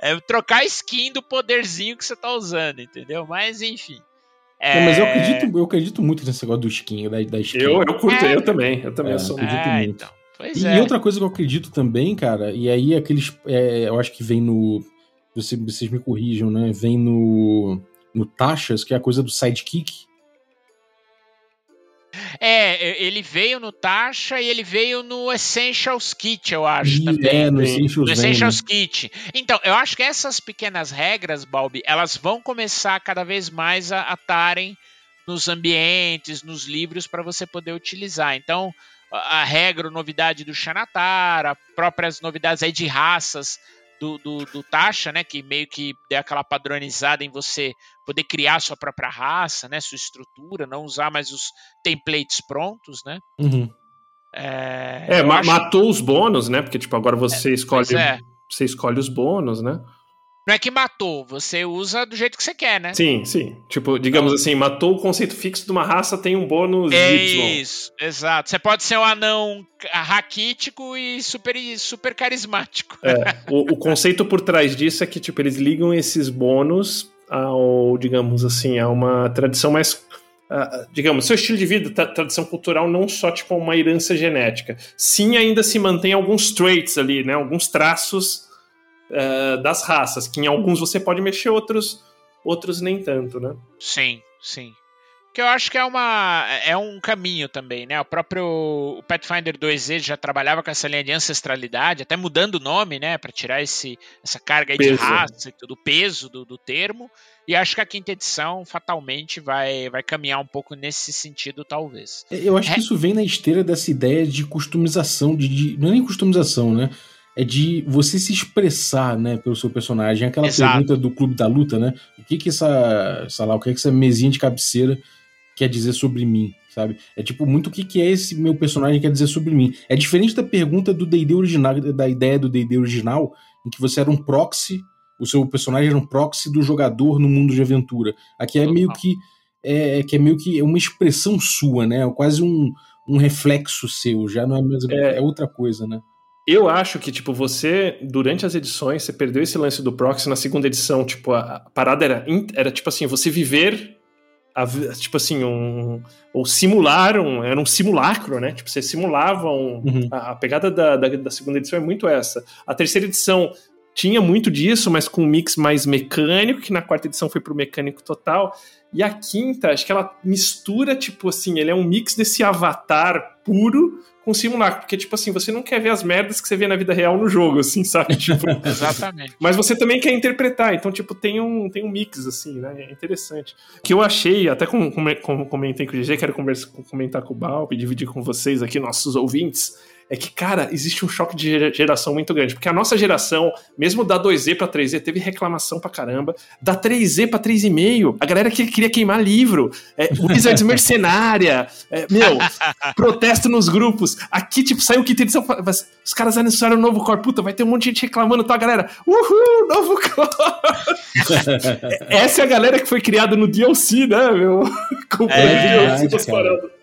É trocar skin do poderzinho que você tá usando, entendeu? Mas enfim. É... mas eu acredito, eu acredito muito nesse negócio do skin, da, da skin. Eu, eu curto, é. eu também, eu também, eu sou, acredito é, muito. Então. Pois e é. outra coisa que eu acredito também, cara, e aí aqueles. É, eu acho que vem no. Vocês, vocês me corrijam, né? Vem no. No Taxas, que é a coisa do sidekick. É, ele veio no Taxa e ele veio no Essentials Kit, eu acho, e, também. É, no Essentials, no Essentials Kit. Então, eu acho que essas pequenas regras, Balbi, elas vão começar cada vez mais a estarem nos ambientes, nos livros, para você poder utilizar. Então, a regra, novidade do Xanatar, próprias novidades aí de raças do, do, do Tasha, né? Que meio que deu aquela padronizada em você poder criar sua própria raça, né? Sua estrutura, não usar mais os templates prontos, né? Uhum. É, é ma acho... matou os bônus, né? Porque, tipo, agora você é, escolhe. É. Você escolhe os bônus, né? Não é que matou, você usa do jeito que você quer, né? Sim, sim. Tipo, digamos então, assim, matou o conceito fixo de uma raça, tem um bônus é Y. Isso, exato. Você pode ser um anão raquítico e super, super carismático. É, o, o conceito por trás disso é que, tipo, eles ligam esses bônus ao, digamos assim, a uma tradição mais Uh, digamos, seu estilo de vida, tra tradição cultural, não só tipo uma herança genética. Sim, ainda se mantém alguns traits ali, né? Alguns traços uh, das raças, que em alguns você pode mexer, outros, outros nem tanto, né? Sim, sim. Que eu acho que é uma é um caminho também, né? O próprio o Pathfinder 2E já trabalhava com essa linha de ancestralidade, até mudando o nome, né, para tirar esse, essa carga de raça, do peso do, do termo. E acho que a quinta edição fatalmente vai, vai caminhar um pouco nesse sentido, talvez. Eu acho é... que isso vem na esteira dessa ideia de customização, de, de, não é nem customização, né? É de você se expressar, né, pelo seu personagem. Aquela Exato. pergunta do Clube da Luta, né? O que que essa, sei lá, o que que essa mesinha de cabeceira quer dizer sobre mim, sabe? É tipo muito o que que é esse meu personagem quer dizer sobre mim. É diferente da pergunta do D&D original, da ideia do D&D original, em que você era um proxy, o seu personagem era um proxy do jogador no mundo de aventura. Aqui é meio que é, que é meio que uma expressão sua, né? Quase um, um reflexo seu, já não é mesmo, é, é outra coisa, né? Eu acho que, tipo, você, durante as edições, você perdeu esse lance do proxy na segunda edição. Tipo, a, parada era, era, tipo assim, você viver, a, tipo assim, um. Ou simular, um, era um simulacro, né? Tipo, você simulava um, uhum. a, a, pegada da, da, da, segunda edição é muito essa. A terceira edição tinha muito disso, mas com um mix mais mecânico, que na quarta edição foi pro mecânico total. E a quinta, acho que ela mistura, tipo assim, ele é um mix desse avatar puro com simulacro, porque, tipo assim, você não quer ver as merdas que você vê na vida real no jogo, assim, sabe? Tipo, Exatamente. Mas você também quer interpretar, então, tipo, tem um, tem um mix, assim, né? É interessante. O que eu achei, até com, com, com comentei com o GG, quero conversa, comentar com o Balp, dividir com vocês aqui, nossos ouvintes, é que, cara, existe um choque de geração muito grande. Porque a nossa geração, mesmo da 2Z pra 3Z, teve reclamação pra caramba. Da 3Z pra 3,5, a galera que queria queimar livro. É, Wizards Mercenária. É, meu, protesto nos grupos. Aqui, tipo, saiu o quinta edição. Os caras anunciaram um novo core. Puta, vai ter um monte de gente reclamando, tá, galera? Uhul, novo core. Essa é a galera que foi criada no DLC, né, meu? Com é, o DLC das paradas.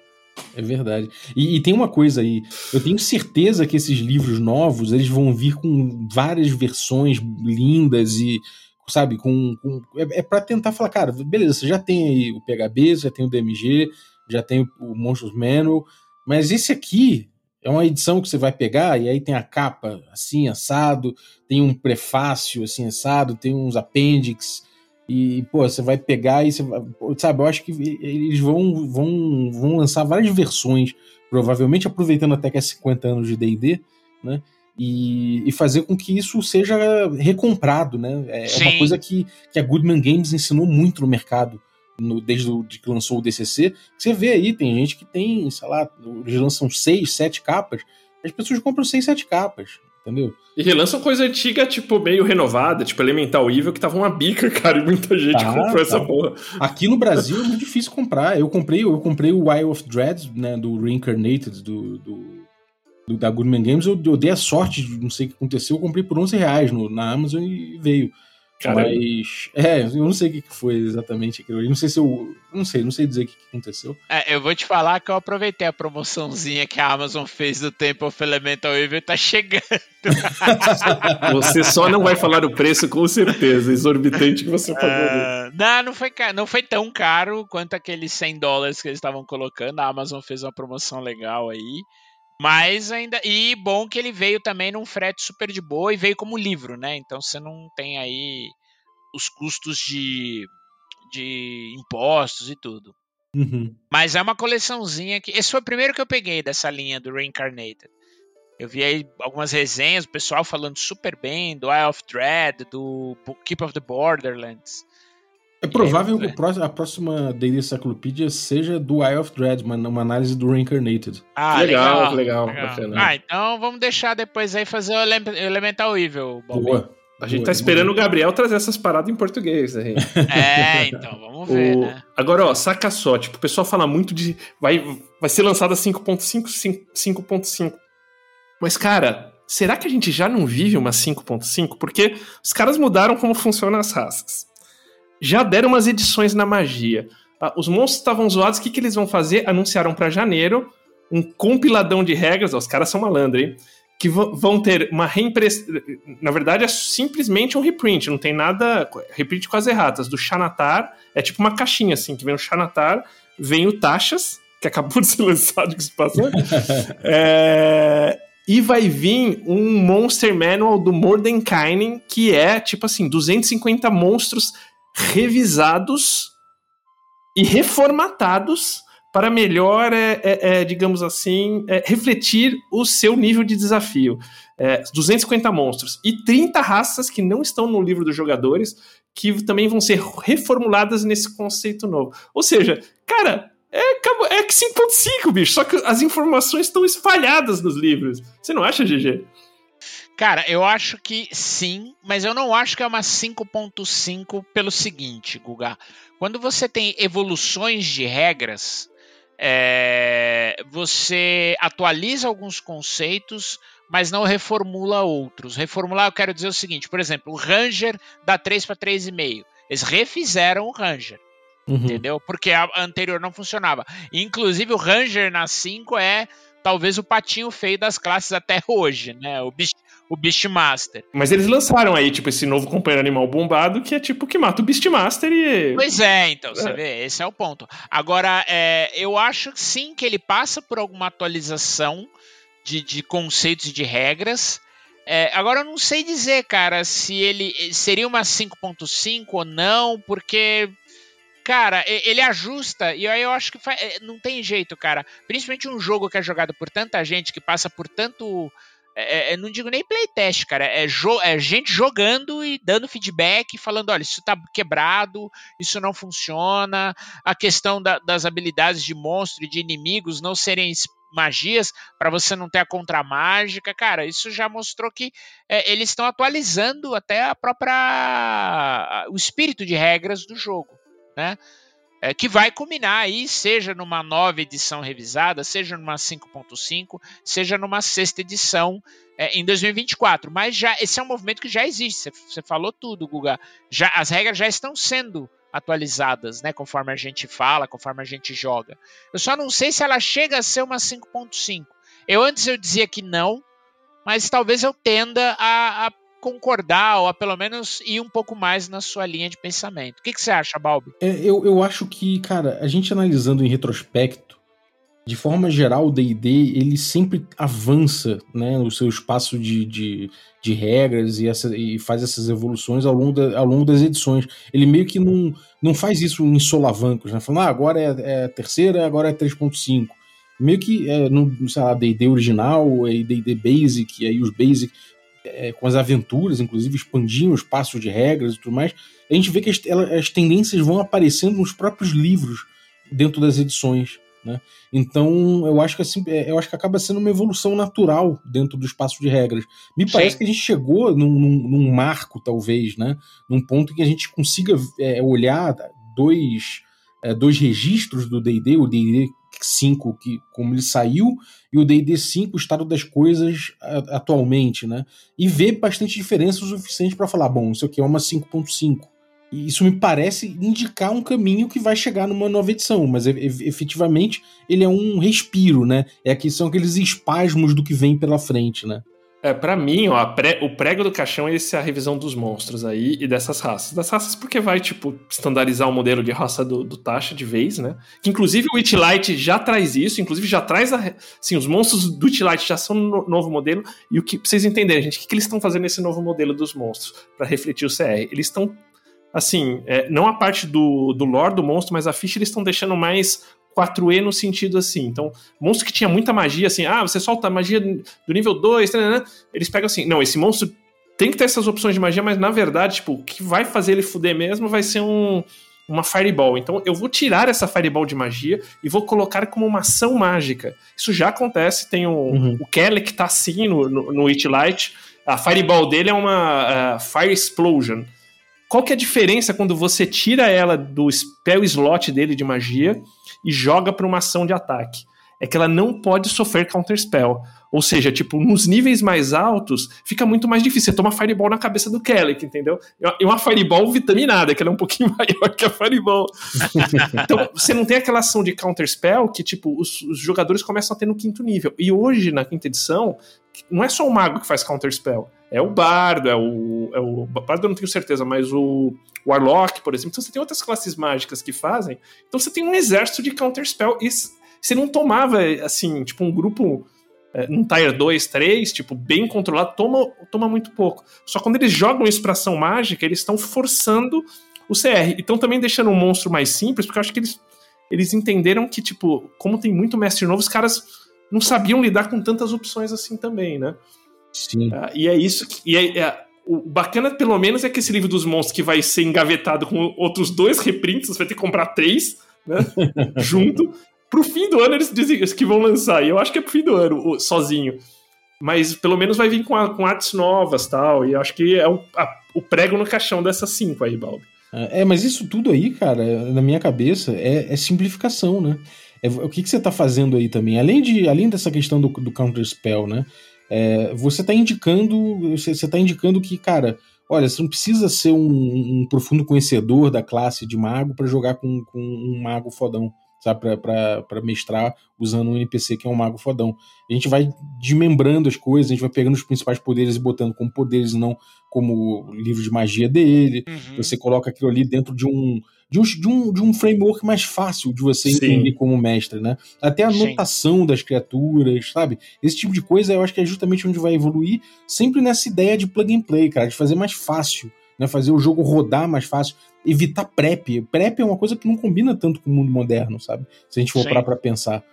É verdade. E, e, tem uma coisa aí, eu tenho certeza que esses livros novos, eles vão vir com várias versões lindas e, sabe, com... com é, é para tentar falar, cara, beleza, você já tem aí o PHB, já tem o DMG, já tem o, o Monstros Manual, mas esse aqui é uma edição que você vai pegar e aí tem a capa assim, assado, tem um prefácio assim, assado, tem uns apêndices, e, pô, você vai pegar e você vai, sabe, eu acho que eles vão, vão, vão lançar várias versões, provavelmente aproveitando até que é 50 anos de D&D, né? E, e, fazer com que isso seja recomprado, né? É, é uma coisa que, que a Goodman Games ensinou muito no mercado no, desde o, de que lançou o DCC. Você vê aí, tem gente que tem, sei lá, eles lançam seis, sete capas, as pessoas compram seis, sete capas entendeu? E relançam coisa antiga, tipo, meio renovada, tipo Elemental Evil, que tava uma bica, cara, e muita gente tá, comprou tá. essa porra. Aqui no Brasil é muito difícil comprar. Eu comprei, eu comprei o Eye of Dread, né, do Reincarnated, do, do, do da Goodman Games. Eu, eu, dei a sorte, não sei o que aconteceu, eu comprei por 11 reais no, na Amazon e veio. Caramba. Mas. É, eu não sei o que foi exatamente aquilo. Eu não sei se eu. Não sei, não sei dizer o que aconteceu. É, eu vou te falar que eu aproveitei a promoçãozinha que a Amazon fez do Temple of Elemental Evil tá chegando. você só não vai falar o preço com certeza, exorbitante que você pagou. Uh, não, não foi, não foi tão caro quanto aqueles 100 dólares que eles estavam colocando. A Amazon fez uma promoção legal aí. Mas ainda. E bom que ele veio também num frete super de boa e veio como livro, né? Então você não tem aí os custos de, de impostos e tudo. Uhum. Mas é uma coleçãozinha que. Esse foi o primeiro que eu peguei dessa linha do Reincarnated. Eu vi aí algumas resenhas, o pessoal falando super bem do Eye of Dread, do Keep of the Borderlands. É provável que a próxima Daily Encyclopedia seja do Eye of Dread, uma análise do Reincarnated. Ah, legal, legal. legal. legal. Ah, então vamos deixar depois aí fazer o Elemental Evil. Boa. A gente boa, tá esperando boa. o Gabriel trazer essas paradas em português aí. É, então, vamos ver, o... né? Agora, ó, saca só, tipo, o pessoal fala muito de vai, vai ser lançada 5.5, 5.5. Mas, cara, será que a gente já não vive uma 5.5? Porque os caras mudaram como funcionam as raças já deram umas edições na magia. Ah, os monstros estavam zoados, o que, que eles vão fazer? Anunciaram para janeiro um compiladão de regras, ó, os caras são malandros, hein? Que vão ter uma reimpressão. Na verdade, é simplesmente um reprint, não tem nada. Reprint com as erratas. Do Xanatar, é tipo uma caixinha assim, que vem o Xanatar, vem o Taxas, que acabou de ser lançado, que se passou. é, e vai vir um Monster Manual do Mordenkainen, que é tipo assim, 250 monstros revisados e reformatados para melhor, é, é, é, digamos assim, é, refletir o seu nível de desafio. 250 é, monstros e 30 raças que não estão no livro dos jogadores, que também vão ser reformuladas nesse conceito novo. Ou seja, cara, é, é 5.5, bicho, só que as informações estão espalhadas nos livros. Você não acha, GG? Cara, eu acho que sim, mas eu não acho que é uma 5.5 pelo seguinte, Guga. Quando você tem evoluções de regras, é, você atualiza alguns conceitos, mas não reformula outros. Reformular, eu quero dizer o seguinte, por exemplo, o Ranger dá 3 para 3,5. Eles refizeram o Ranger. Uhum. Entendeu? Porque a anterior não funcionava. Inclusive, o Ranger na 5 é talvez o patinho feio das classes até hoje, né? O, bicho, o Beastmaster. Mas eles lançaram aí, tipo, esse novo companheiro animal bombado que é tipo que mata o Beastmaster e. Pois é, então, é. você vê, esse é o ponto. Agora, é, eu acho sim que ele passa por alguma atualização de, de conceitos e de regras. É, agora eu não sei dizer, cara, se ele seria uma 5.5 ou não, porque cara, ele ajusta, e aí eu acho que faz, é, não tem jeito, cara. Principalmente um jogo que é jogado por tanta gente, que passa por tanto é, é, não digo nem playtest, cara. É, jo é gente jogando e dando feedback, falando: olha, isso tá quebrado, isso não funciona. A questão da, das habilidades de monstro e de inimigos não serem magias para você não ter a contramágica. Cara, isso já mostrou que é, eles estão atualizando até a própria. o espírito de regras do jogo, né? É, que vai culminar aí, seja numa nova edição revisada, seja numa 5.5, seja numa sexta edição é, em 2024. Mas já esse é um movimento que já existe. Você falou tudo, Guga. Já, as regras já estão sendo atualizadas, né? Conforme a gente fala, conforme a gente joga. Eu só não sei se ela chega a ser uma 5.5. Eu antes eu dizia que não, mas talvez eu tenda a, a, concordar ou a pelo menos ir um pouco mais na sua linha de pensamento. O que, que você acha, Balbi? É, eu, eu acho que, cara, a gente analisando em retrospecto, de forma geral, o D&D, ele sempre avança, né, no seu espaço de, de, de regras e, essa, e faz essas evoluções ao longo, da, ao longo das edições. Ele meio que não, não faz isso em solavancos, né, falando, ah, agora é, é a terceira, agora é 3.5. Meio que, é, no, sei lá, D&D original, D&D Basic, aí os Basic, é, com as aventuras, inclusive expandindo o espaço de regras e tudo mais, a gente vê que as, as tendências vão aparecendo nos próprios livros dentro das edições. Né? Então, eu acho que assim, é, eu acho que acaba sendo uma evolução natural dentro do espaço de regras. Me parece Sim. que a gente chegou num, num, num, marco, talvez, né? Num ponto em que a gente consiga é, olhar dois, é, dois registros do D&D, o D&D 5, que, como ele saiu, e o D&D 5, o estado das coisas atualmente, né? E ver bastante diferença o suficiente para falar, bom, isso aqui é uma 5.5 isso me parece indicar um caminho que vai chegar numa nova edição, mas efetivamente ele é um respiro, né? É que são aqueles espasmos do que vem pela frente, né? É, para mim, ó, pré, o prego do caixão é a revisão dos monstros aí e dessas raças. Das raças porque vai, tipo, estandarizar o modelo de raça do, do Tasha de vez, né? Que inclusive o Witchlight já traz isso, inclusive já traz a, assim, os monstros do Witchlight já são no novo modelo e o que vocês entenderem, gente, o que, que eles estão fazendo nesse novo modelo dos monstros para refletir o CR? Eles estão assim, é, não a parte do, do lore do monstro, mas a ficha eles estão deixando mais 4E no sentido assim. Então, monstro que tinha muita magia, assim, ah, você solta a magia do nível 2, eles pegam assim, não, esse monstro tem que ter essas opções de magia, mas na verdade, tipo, o que vai fazer ele fuder mesmo vai ser um, uma Fireball. Então eu vou tirar essa Fireball de magia e vou colocar como uma ação mágica. Isso já acontece, tem o, uhum. o Kelly que tá assim no, no, no It Light. A Fireball dele é uma uh, Fire Explosion. Qual que é a diferença quando você tira ela do spell slot dele de magia e joga para uma ação de ataque? É que ela não pode sofrer counter spell. Ou seja, tipo, nos níveis mais altos, fica muito mais difícil. Você toma Fireball na cabeça do Kelly, entendeu? E uma Fireball vitaminada, que ela é um pouquinho maior que a Fireball. então, você não tem aquela ação de counter spell que, tipo, os, os, jogadores começam a ter no quinto nível. E hoje, na quinta edição, não é só o mago que faz counter spell. É o bardo, é o. É o bardo eu não tenho certeza, mas o Warlock, por exemplo. Então você tem outras classes mágicas que fazem. Então você tem um exército de counterspell. E você não tomava, assim, tipo, um grupo. É, num Tier 2, 3, tipo, bem controlado, toma, toma muito pouco. Só quando eles jogam isso pra ação mágica, eles estão forçando o CR. E estão também deixando um monstro mais simples, porque eu acho que eles, eles entenderam que, tipo, como tem muito mestre novo, os caras não sabiam lidar com tantas opções assim também, né? Sim. Uh, e é isso que. E é, é, o bacana, pelo menos, é que esse livro dos monstros que vai ser engavetado com outros dois reprints, você vai ter que comprar três, né? junto. Pro fim do ano eles dizem que vão lançar. E eu acho que é pro fim do ano, sozinho. Mas pelo menos vai vir com, a, com artes novas tal. E acho que é o, a, o prego no caixão dessas cinco aí, Balbi. É, mas isso tudo aí, cara, na minha cabeça, é, é simplificação, né? É, o que, que você tá fazendo aí também? Além, de, além dessa questão do, do counter spell, né? É, você está indicando, você está indicando que, cara, olha, você não precisa ser um, um profundo conhecedor da classe de mago para jogar com, com um mago fodão sabe, para mestrar usando um NPC que é um mago fodão. A gente vai desmembrando as coisas, a gente vai pegando os principais poderes e botando como poderes e não como livro de magia dele. Uhum. Você coloca aquilo ali dentro de um, de um, de um, de um framework mais fácil de você Sim. entender como mestre, né? Até a notação Sim. das criaturas, sabe? Esse tipo de coisa eu acho que é justamente onde vai evoluir, sempre nessa ideia de plug and play, cara, de fazer mais fácil, né? Fazer o jogo rodar mais fácil evitar prep. Prep é uma coisa que não combina tanto com o mundo moderno, sabe? Se a gente for parar pra pensar.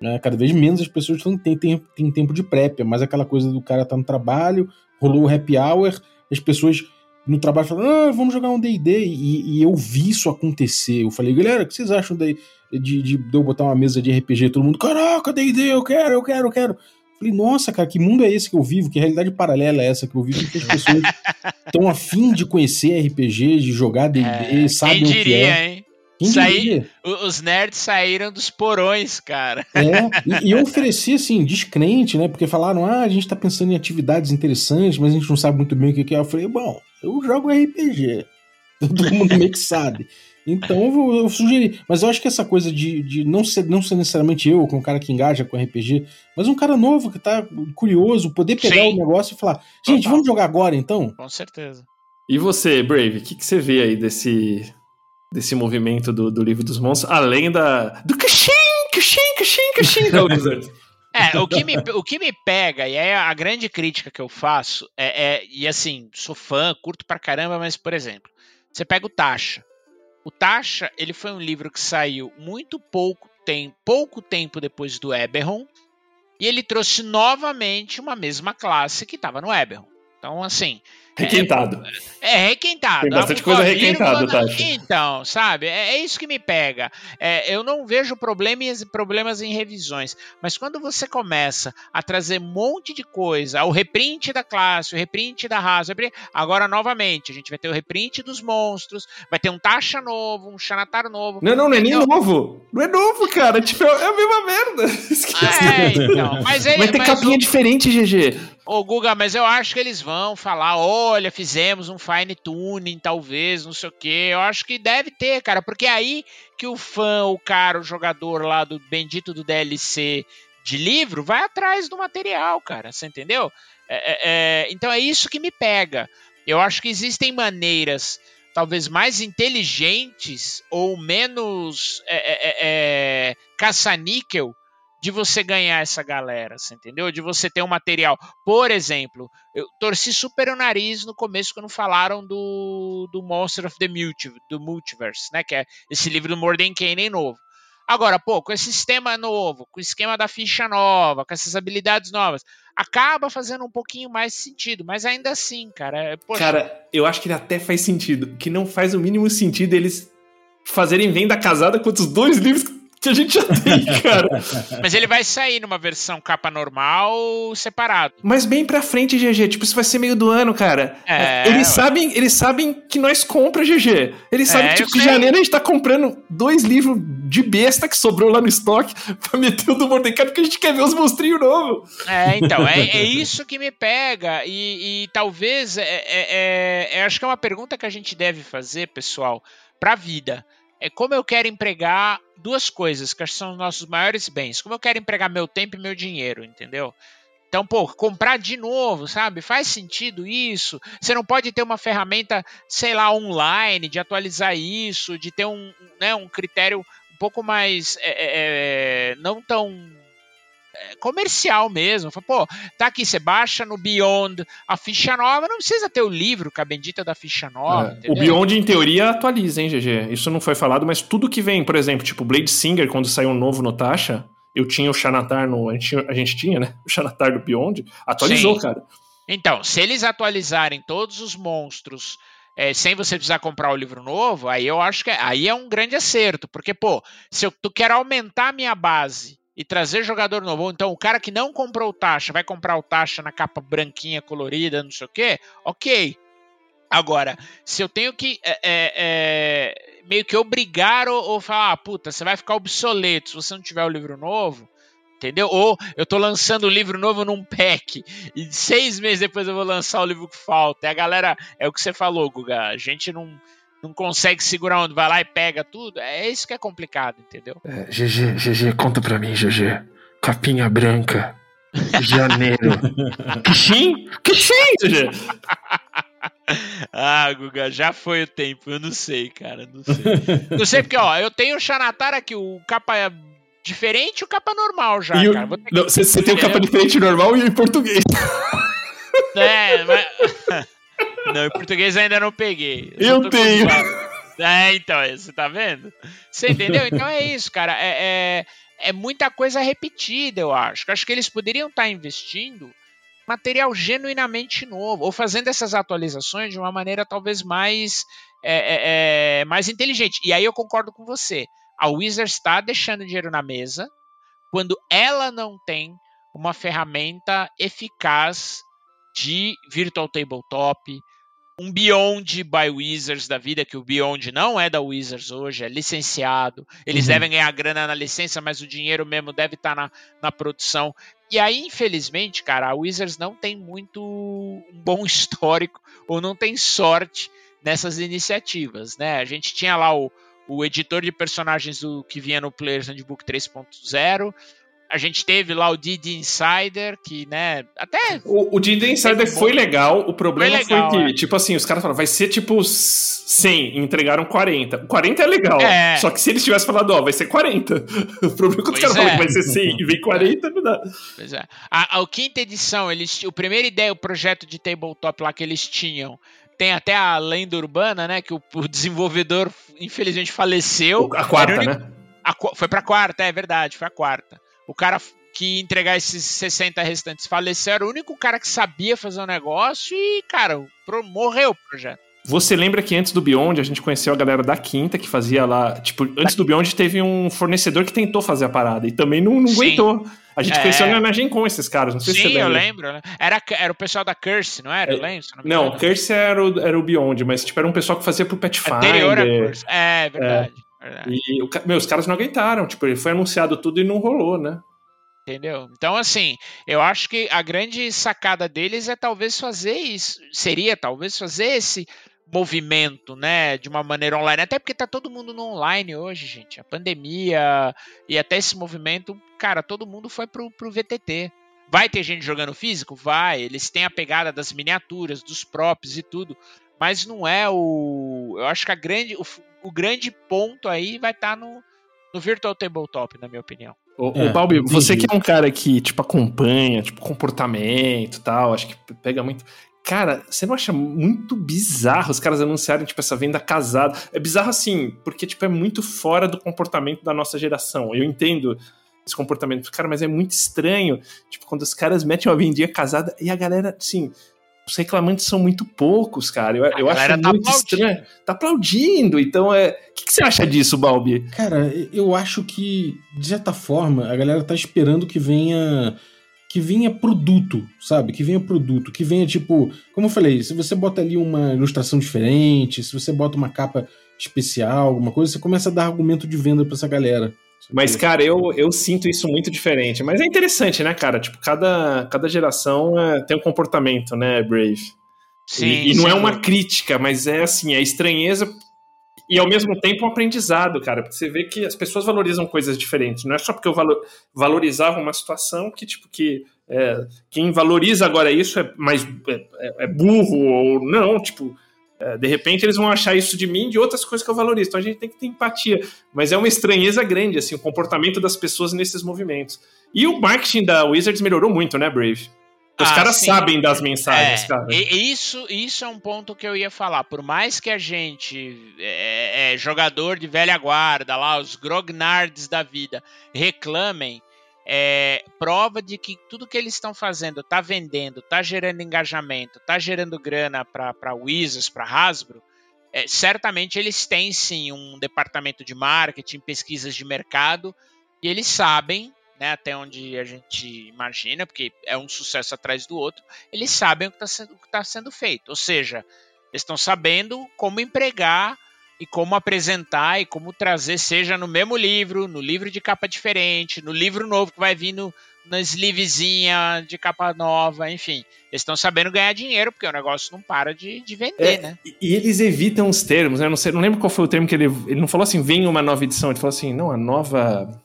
Né? Cada vez menos as pessoas têm, têm, têm tempo de prep, é mais aquela coisa do cara tá no trabalho, rolou o happy hour, as pessoas no trabalho falam, ah, vamos jogar um D&D, e, e, eu vi isso acontecer. Eu falei, galera, o que vocês acham de, de, de, de eu botar uma mesa de RPG? Todo mundo, caraca, D&D, eu quero, eu quero, eu quero. Falei, nossa, cara, que mundo é esse que eu vivo? Que realidade paralela é essa que eu vivo? Que as pessoas estão afim de conhecer RPG, de jogar D&D, é, sabem o que é. Hein? Saí, os nerds saíram dos porões, cara. É, e, e, eu ofereci, assim, descrente, né? Porque falaram, ah, a gente tá pensando em atividades interessantes, mas a gente não sabe muito bem o que é. Eu falei, bom, eu jogo RPG. Todo mundo meio que sabe. Então eu, vou- eu sugeri. Mas eu acho que essa coisa de, de não, ser, não ser necessariamente eu, com um cara que engaja com RPG, mas um cara novo que tá curioso, poder pegar Sim. o negócio e falar: gente, Total. vamos jogar agora então? Com certeza. E você, Brave, o que, que você vê aí desse, desse movimento do, do livro dos monstros, além da. Do cachim, cachim, cachim, cachim da Wizard? É, o que, me, o que me pega, e é a grande crítica que eu faço, é, é- e assim, sou fã, curto pra caramba, mas, por exemplo, você pega o Tasha. O Tasha, ele foi um livro que saiu muito pouco tempo, pouco tempo depois do Eberron, e ele trouxe novamente uma mesma classe que estava no Eberron. Então, assim, Requentado. é requentado. Tem bastante Ah, coisa por requentada, Tati. Então, sabe? É, é isso que me pega. É, eu não vejo problemas, problemas em revisões, mas quando você começa a trazer um monte de coisa, o reprint da classe, o reprint da raça, reprint- agora novamente, a gente vai ter o reprint dos monstros, vai ter um Tasha novo, um Xanatar novo. Não, não, não é nem Então- novo. Não é novo, cara. Tipo, é a mesma merda. Esquece. É, então. Mas ele, Vai ter mas capinha o- diferente, GG. Ô, Guga, mas eu acho que eles vão falar: olha, fizemos um fine tuning, talvez, não sei o quê. Eu acho que deve ter, cara, porque é aí que o fã, o cara, o jogador lá do bendito do DLC de livro vai atrás do material, cara. Você entendeu? É, é, é, então é isso que me pega. Eu acho que existem maneiras talvez mais inteligentes ou menos é, é, caça-níquel de você ganhar essa galera, você entendeu? De você ter um material. Por exemplo, eu torci super o nariz no começo quando falaram do, do Monster of the Multi, do Multiverse, né? Que é esse livro do Mordenkainen novo. Agora, pô, com esse sistema novo, com o esquema da ficha nova, com essas habilidades novas, acaba fazendo um pouquinho mais sentido, mas ainda assim, cara, é, poxa, Cara, eu acho que ele até faz sentido. Que não faz o mínimo sentido eles fazerem venda casada com os dois livros que a gente já tem, cara. mas ele vai sair numa versão capa normal separado. Mas bem pra frente, GG. Tipo, isso vai ser meio do ano, cara. É, eles, ué. sabem, eles sabem que nós compra, GG. Eles É, sabem que, eu tipo, que em janeiro a gente tá comprando dois livros de besta que sobrou lá no estoque pra meter o do Mordecai, porque a gente quer ver os monstrinhos novos. É, então, é, é isso que me pega. E, e talvez, é, é- é- é- acho que é uma pergunta que a gente deve fazer, pessoal, para a vida. É como eu quero empregar duas coisas, que são os nossos maiores bens. Como eu quero empregar meu tempo e meu dinheiro, entendeu? Então, pô, comprar de novo, sabe? Faz sentido isso? Você não pode ter uma ferramenta, sei lá, online, de atualizar isso, de ter um, né, um critério um pouco mais. é, é, é, não tão comercial mesmo. Fala, Pô, tá aqui, você baixa no Beyond a ficha nova, não precisa ter o livro com a bendita da ficha nova. É, o? Beyond, em teoria, atualiza, hein, GG? Isso não foi falado, mas tudo que vem, por exemplo, tipo Blade Singer, quando saiu um novo no Tasha, eu tinha o Xanatar no. A gente, tinha- a gente tinha, né? O Xanatar do Beyond, atualizou, Sim. cara. Então, se eles atualizarem todos os monstros é, sem você precisar comprar o livro novo, aí eu acho que é, aí é um grande acerto. Porque, pô, se eu tu quero aumentar a minha base e trazer jogador novo, então o cara que não comprou o taxa vai comprar o taxa na capa branquinha, colorida, não sei o quê, ok. Agora, se eu tenho que é, é, é, meio que obrigar ou, ou falar, ah, puta, você vai ficar obsoleto se você não tiver o livro novo, entendeu? Ou eu tô lançando o livro novo num pack e seis meses depois eu vou lançar o livro que falta. E a galera, é o que você falou, Guga, a gente não, não consegue segurar onde vai lá e pega tudo. É isso que é complicado, entendeu? É, GG, GG, conta pra mim, GG. Capinha branca. Janeiro. Kixin? Kixin, GG! Ah, Guga, já foi o tempo, eu não sei, cara, não sei. não sei porque, ó, eu tenho o Xanatar aqui, o capa é diferente e o capa normal já, E o- cara. Que- Você tem o capa diferente normal e o em português. É, mas... Não, em português ainda não peguei. Eu tô tenho. É, então, é, você tá vendo? Você entendeu? Então é isso, cara. É, é, é muita coisa repetida, eu acho. Eu Acho que eles poderiam estar investindo em material genuinamente novo, ou fazendo essas atualizações de uma maneira talvez mais, é, é, é, mais inteligente. E aí eu concordo com você. A Wizard está deixando dinheiro na mesa quando ela não tem uma ferramenta eficaz de Virtual Tabletop, um Beyond by Wizards da vida, que o Beyond não é da Wizards hoje, é licenciado. Eles Uhum. devem ganhar grana na licença, mas o dinheiro mesmo deve estar na, na produção. E aí, infelizmente, cara, a Wizards não tem muito um bom histórico ou não tem sorte nessas iniciativas, né? A gente tinha lá o, o editor de personagens do que vinha no Players Handbook 3.0. A gente teve lá o Didi Insider, que, né, até. O, o Didi Insider foi legal, o problema foi, legal, que, é. tipo assim, os caras falaram, vai ser tipo 100, e entregaram 40. 40 é legal, É. só que se eles tivessem falado, ó, vai ser 40. O problema é que os caras falam é. que vai ser 100 e vem 40, não dá. Pois é. A, a quinta edição, eles, o primeira ideia, o projeto de tabletop lá que eles tinham, tem até a lenda urbana, né? Que o, o desenvolvedor, infelizmente, faleceu. A quarta, único- né? A foi pra quarta, é verdade, foi a quarta. O cara que entregar esses 60 restantes faleceu, era o único cara que sabia fazer o negócio e, cara, morreu o projeto. Você lembra que antes do Beyond a gente conheceu a galera da Quinta que fazia lá. Tipo, antes do Beyond teve um fornecedor que tentou fazer a parada e também não, não Sim. aguentou. A gente É. conheceu na, Gen Con esses caras, não sei se Sim, você eu lembra. lembro. né? Era, era o pessoal da Curse, não era? Eu É, lembro. se não Não. Curse era o, era o Beyond, mas tipo, era um pessoal que fazia pro Pathfinder. Anterior a Curse. É, verdade. Verdade. E meu, os caras não aguentaram. Tipo, ele foi anunciado tudo e não rolou, né? Entendeu? Então, assim, eu acho que a grande sacada deles é talvez fazer isso. Seria talvez fazer esse movimento, né, de uma maneira online. Até porque tá todo mundo no online hoje, gente. A pandemia e até esse movimento, cara, todo mundo foi pro, pro VTT. Vai ter gente jogando físico? Vai. Eles têm a pegada das miniaturas, dos props e tudo. Mas não é o. Eu acho que a grande, o, o grande ponto aí vai estar no, no Virtual Tabletop, na minha opinião. Ô, É, Balbi, você que é um cara que, tipo, acompanha, tipo, comportamento e tal, acho que pega muito. Cara, você não acha muito bizarro os caras anunciarem, tipo, essa venda casada? É bizarro assim, porque, tipo, é muito fora do comportamento da nossa geração. Eu entendo esse comportamento, cara, mas é muito estranho, tipo, quando os caras metem uma vendinha casada e a galera, assim, os reclamantes são muito poucos, cara. Eu, eu acho galera tá muito aplaudindo. estranho. Tá aplaudindo, então é. O que, que você acha disso, Balbi? Cara, eu acho que, de certa forma, a galera tá esperando que venha. Que venha produto, sabe? Que venha produto. Que venha, tipo. Como eu falei, se você bota ali uma ilustração diferente, se você bota uma capa especial, alguma coisa, você começa a dar argumento de venda pra essa galera. Mas, cara, eu, eu sinto isso muito diferente. Mas é interessante, né, cara? Tipo, cada, cada geração é, tem um comportamento, né, Brave? Sim, e, e não sim. é uma crítica, mas é assim, é estranheza e ao mesmo tempo um aprendizado, cara. Porque você vê que as pessoas valorizam coisas diferentes. Não é só porque eu valo- valorizava uma situação que, tipo, que é, quem valoriza agora isso é mais é, é- é burro ou não, tipo. É, de repente eles vão achar isso de mim de outras coisas que eu valorizo. Então a gente tem que ter empatia. Mas é uma estranheza grande, assim, o comportamento das pessoas nesses movimentos. E o marketing da Wizards melhorou muito, né, Brave? Os Ah, caras sim. sabem das mensagens, É, cara. isso, isso é um ponto que eu ia falar. Por mais que a gente é, é jogador de velha guarda, lá, os grognards da vida, reclamem, é prova de que tudo que eles estão fazendo tá vendendo, tá gerando engajamento, tá gerando grana para Wizards, para Hasbro. é, certamente eles têm sim um departamento de marketing, pesquisas de mercado, e eles sabem, né, até onde a gente imagina, porque é um sucesso atrás do outro, eles sabem o que está tá sendo feito. Ou seja, eles estão sabendo como empregar e como apresentar e como trazer, seja no mesmo livro, no livro de capa diferente, no livro novo que vai vir no, na sleevezinha de capa nova, enfim. Eles estão sabendo ganhar dinheiro, porque o negócio não para de, de vender, É, né? E- eles evitam os termos, né? Eu não, sei, não lembro qual foi o termo que ele. Ele não falou assim, vem uma nova edição, ele falou assim, não, a nova.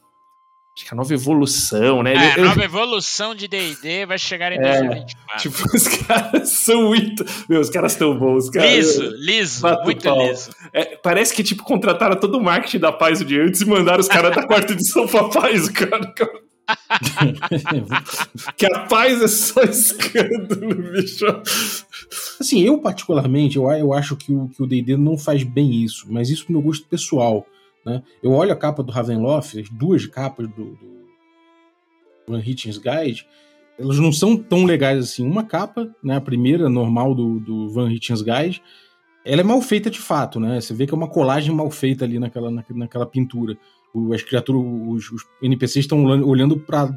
Acho que a nova evolução, né? É, a nova evolução de D&D vai chegar em É, 2024. tipo, os caras são muito. Meu, os caras estão bons, cara. liso, liso, Bato muito pau. liso. É, parece que, tipo, contrataram todo o marketing da Paz o dia antes e mandaram os caras da quarta edição pra Paz, cara. Que a Paz é só escândalo, bicho. Assim, eu particularmente, eu, eu acho que o que o D&D não faz bem isso, mas isso pro meu gosto pessoal, né? Eu olho a capa do Ravenloft, as duas capas do, do Van Hitchens Guide, elas não são tão legais assim. Uma capa, né, a primeira normal do, do Van Hitchens Guide, ela é mal feita de fato, né? Você vê que é uma colagem mal feita ali naquela, na- naquela pintura. O- as criaturas, os, os NPCs estão olhando para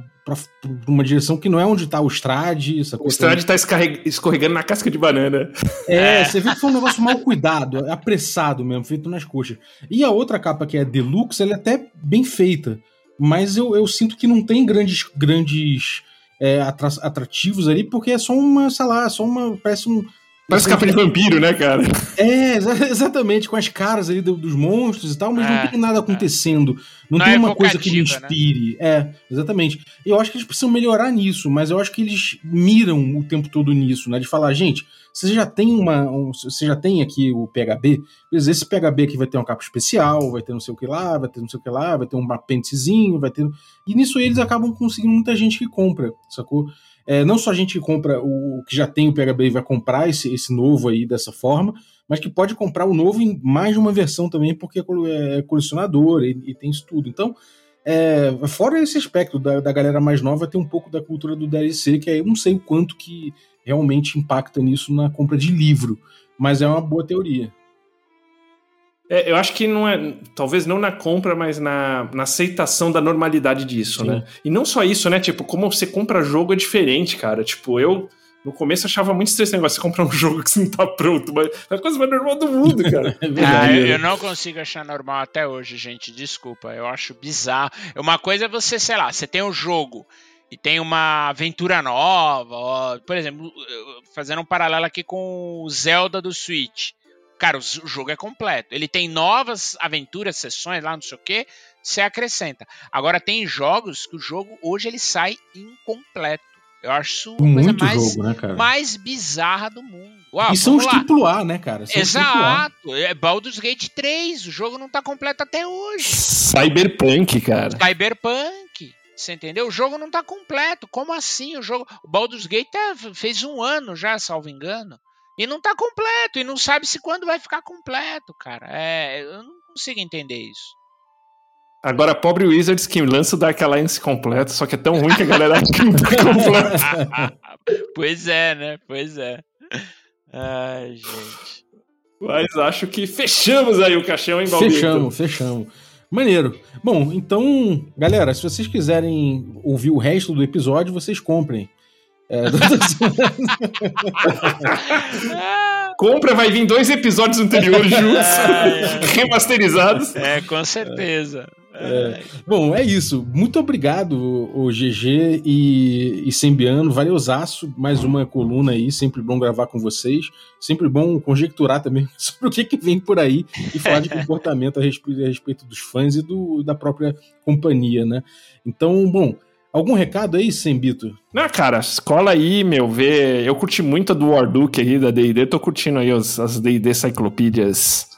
uma direção que não é onde tá o Strade, O Strade tá escarreg- escorregando na casca de banana. é, É. você vê que foi um negócio mal cuidado, apressado mesmo, feito nas coxas. E a outra capa, que é Deluxe, ela é até bem feita. Mas eu, eu sinto que não tem grandes, grandes é, atra- atrativos ali, porque é só uma, sei lá, só uma. Parece um. Parece capa de vampiro, né, cara? É, exa- exatamente, com as caras ali do- dos monstros e tal, mas É, não tem nada acontecendo. Não, Não tem é uma coisa que me né? inspire. É, exatamente. Eu acho que eles precisam melhorar nisso, mas eu acho que eles miram o tempo todo nisso, né? De falar, gente, você já tem uma. um- você já tem aqui o PHB, beleza, esse PHB aqui vai ter uma capa especial, vai ter não sei o que lá, vai ter não sei o que lá, vai ter um apêndicezinho, vai ter. E nisso eles acabam conseguindo muita gente que compra, sacou? É, não só a gente compra o que já tem o PHB e vai comprar esse, esse novo aí dessa forma, mas que pode comprar o novo em mais de uma versão também, porque é é colecionador e, e tem isso tudo. Então, é, fora esse aspecto da, da galera mais nova, tem um pouco da cultura do DLC, que aí eu não sei o quanto que realmente impacta nisso na compra de livro, mas é uma boa teoria. É, eu acho que não é. Talvez não na compra, mas na, na aceitação da normalidade disso, Sim. né? E não só isso, né? Tipo, como você compra jogo é diferente, cara. Tipo, eu. No começo achava muito estressante esse negócio. Você comprar um jogo que você não tá pronto, mas é a coisa mais normal do mundo, cara. É Ah, eu, eu não consigo achar normal até hoje, gente. Desculpa, eu acho bizarro. Uma coisa é você, sei lá, você tem um jogo e tem uma aventura nova, ó, por exemplo, eu- fazendo um paralelo aqui com o Zelda do Switch. Cara, o jogo é completo. Ele tem novas aventuras, sessões lá, não sei o que, você acrescenta. Agora tem jogos que o jogo hoje ele sai incompleto. Eu acho isso a coisa mais, jogo, né, cara? mais bizarra do mundo. Uau, e são os triplo A, né, cara? São. Exato, é Baldur's Gate 3, o jogo não tá completo até hoje. Cyberpunk, cara. Cyberpunk, você entendeu? O jogo não tá completo. Como assim? O jogo, o Baldur's Gate tá- fez um ano já, salvo engano, e não tá completo e não sabe se quando vai ficar completo, cara. É, eu não consigo entender isso. Agora, pobre Wizards que lança o Dark Alliance completo, só que é tão ruim que a galera acha que não tá completo. pois é, né? Pois é. Ai, gente. Mas acho que fechamos aí o caixão, hein, Balbito? Fechamos, fechamos. Maneiro. Bom, então, galera, se vocês quiserem ouvir o resto do episódio, vocês comprem. É, Compra, vai vir dois episódios anteriores juntos, remasterizados. É, com certeza. É. Bom, é isso. Muito obrigado, o GG e, e Sembiano. Valeuzaço. Mais uma coluna aí. Sempre bom gravar com vocês. Sempre bom conjecturar também sobre o que, que vem por aí e falar de comportamento a respeito, a respeito dos fãs e do, da própria companhia, né? Então, bom, algum recado aí, Sembito? Não, cara, escola aí, meu, vê. Eu curti muito a do Warduke aí da DD, tô curtindo aí os- as DD Cyclopédias.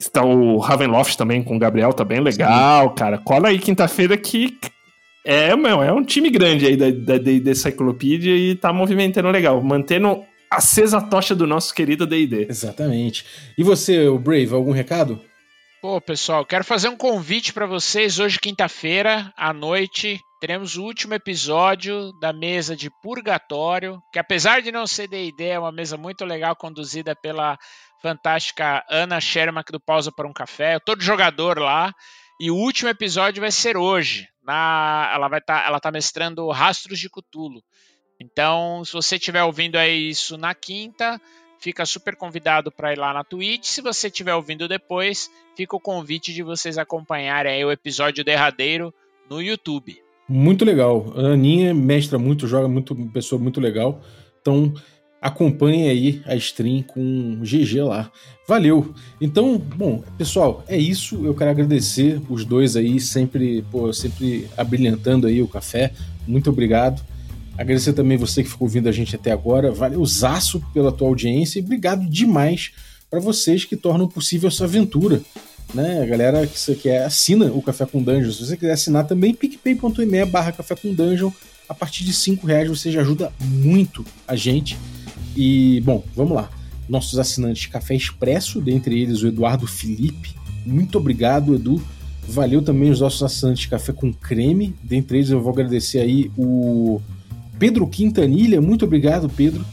Está o Ravenloft também com o Gabriel, tá bem legal, cara. Cola aí quinta-feira que é, meu, é um time grande aí da da DD Cyclopedia e tá movimentando legal, mantendo acesa a tocha do nosso querido DD. Exatamente. E você, o Brave, algum recado? Pô, pessoal, quero fazer um convite para vocês. Hoje, quinta-feira, à noite, teremos o último episódio da mesa de Purgatório, que apesar de não ser D&D, é uma mesa muito legal, conduzida pela fantástica Ana Shermack do Pausa para um Café. Eu tô de jogador lá. E o último episódio vai ser hoje. Na, ela vai tá, ela tá mestrando Rastros de Cthulhu. Então, se você estiver ouvindo aí isso na quinta, fica super convidado para ir lá na Twitch. Se você estiver ouvindo depois, fica o convite de vocês acompanharem o episódio derradeiro no YouTube. Muito legal. A Aninha mestra muito, joga muito, pessoa muito legal. Então, acompanhe aí a stream com GG lá. Valeu. Então, bom, pessoal, é isso. Eu quero agradecer os dois aí, sempre, pô, sempre abrilhantando aí o café. Muito obrigado. Agradecer também você que ficou ouvindo a gente até agora. Valeuzaço pela tua audiência e obrigado demais para vocês que tornam possível essa aventura. Né, a galera que você quer assina o Café com Dungeon. Se você quiser assinar também, picpay.me barra Café com Dungeon. A partir de 5 reais você já ajuda muito a gente. E, bom, vamos lá. Nossos assinantes Café Expresso, dentre eles o Eduardo Felipe. Muito obrigado, Edu. Valeu também os nossos assinantes Café com Creme. Dentre eles eu vou agradecer aí o Pedro Quintanilha. Muito obrigado, Pedro.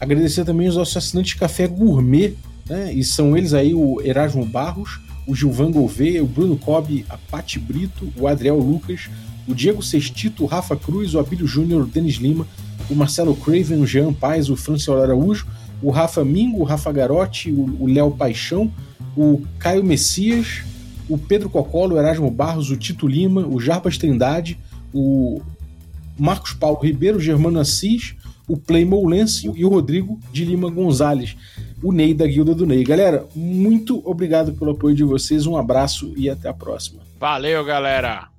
Agradecer também os nossos assinantes Café Gourmet, né? E são eles aí o Erasmo Barros, o Gilvan Gouveia, o Bruno Cobb, a Pati Brito, o Adriel Lucas, o Diego Sextito, o Rafa Cruz, o Abílio Júnior, o Denis Lima, o Marcelo Craven, o Jean Paz, o Franciol Araújo, o Rafa Mingo, o Rafa Garotti, o Léo Paixão, o Caio Messias, o Pedro Cocolo, o Erasmo Barros, o Tito Lima, o Jarbas Trindade, o Marcos Paulo Ribeiro, o Germano Assis, o Play Moulense e o Rodrigo de Lima Gonzalez, o Ney da Guilda do Ney. Galera, muito obrigado pelo apoio de vocês, um abraço e até a próxima. Valeu, galera!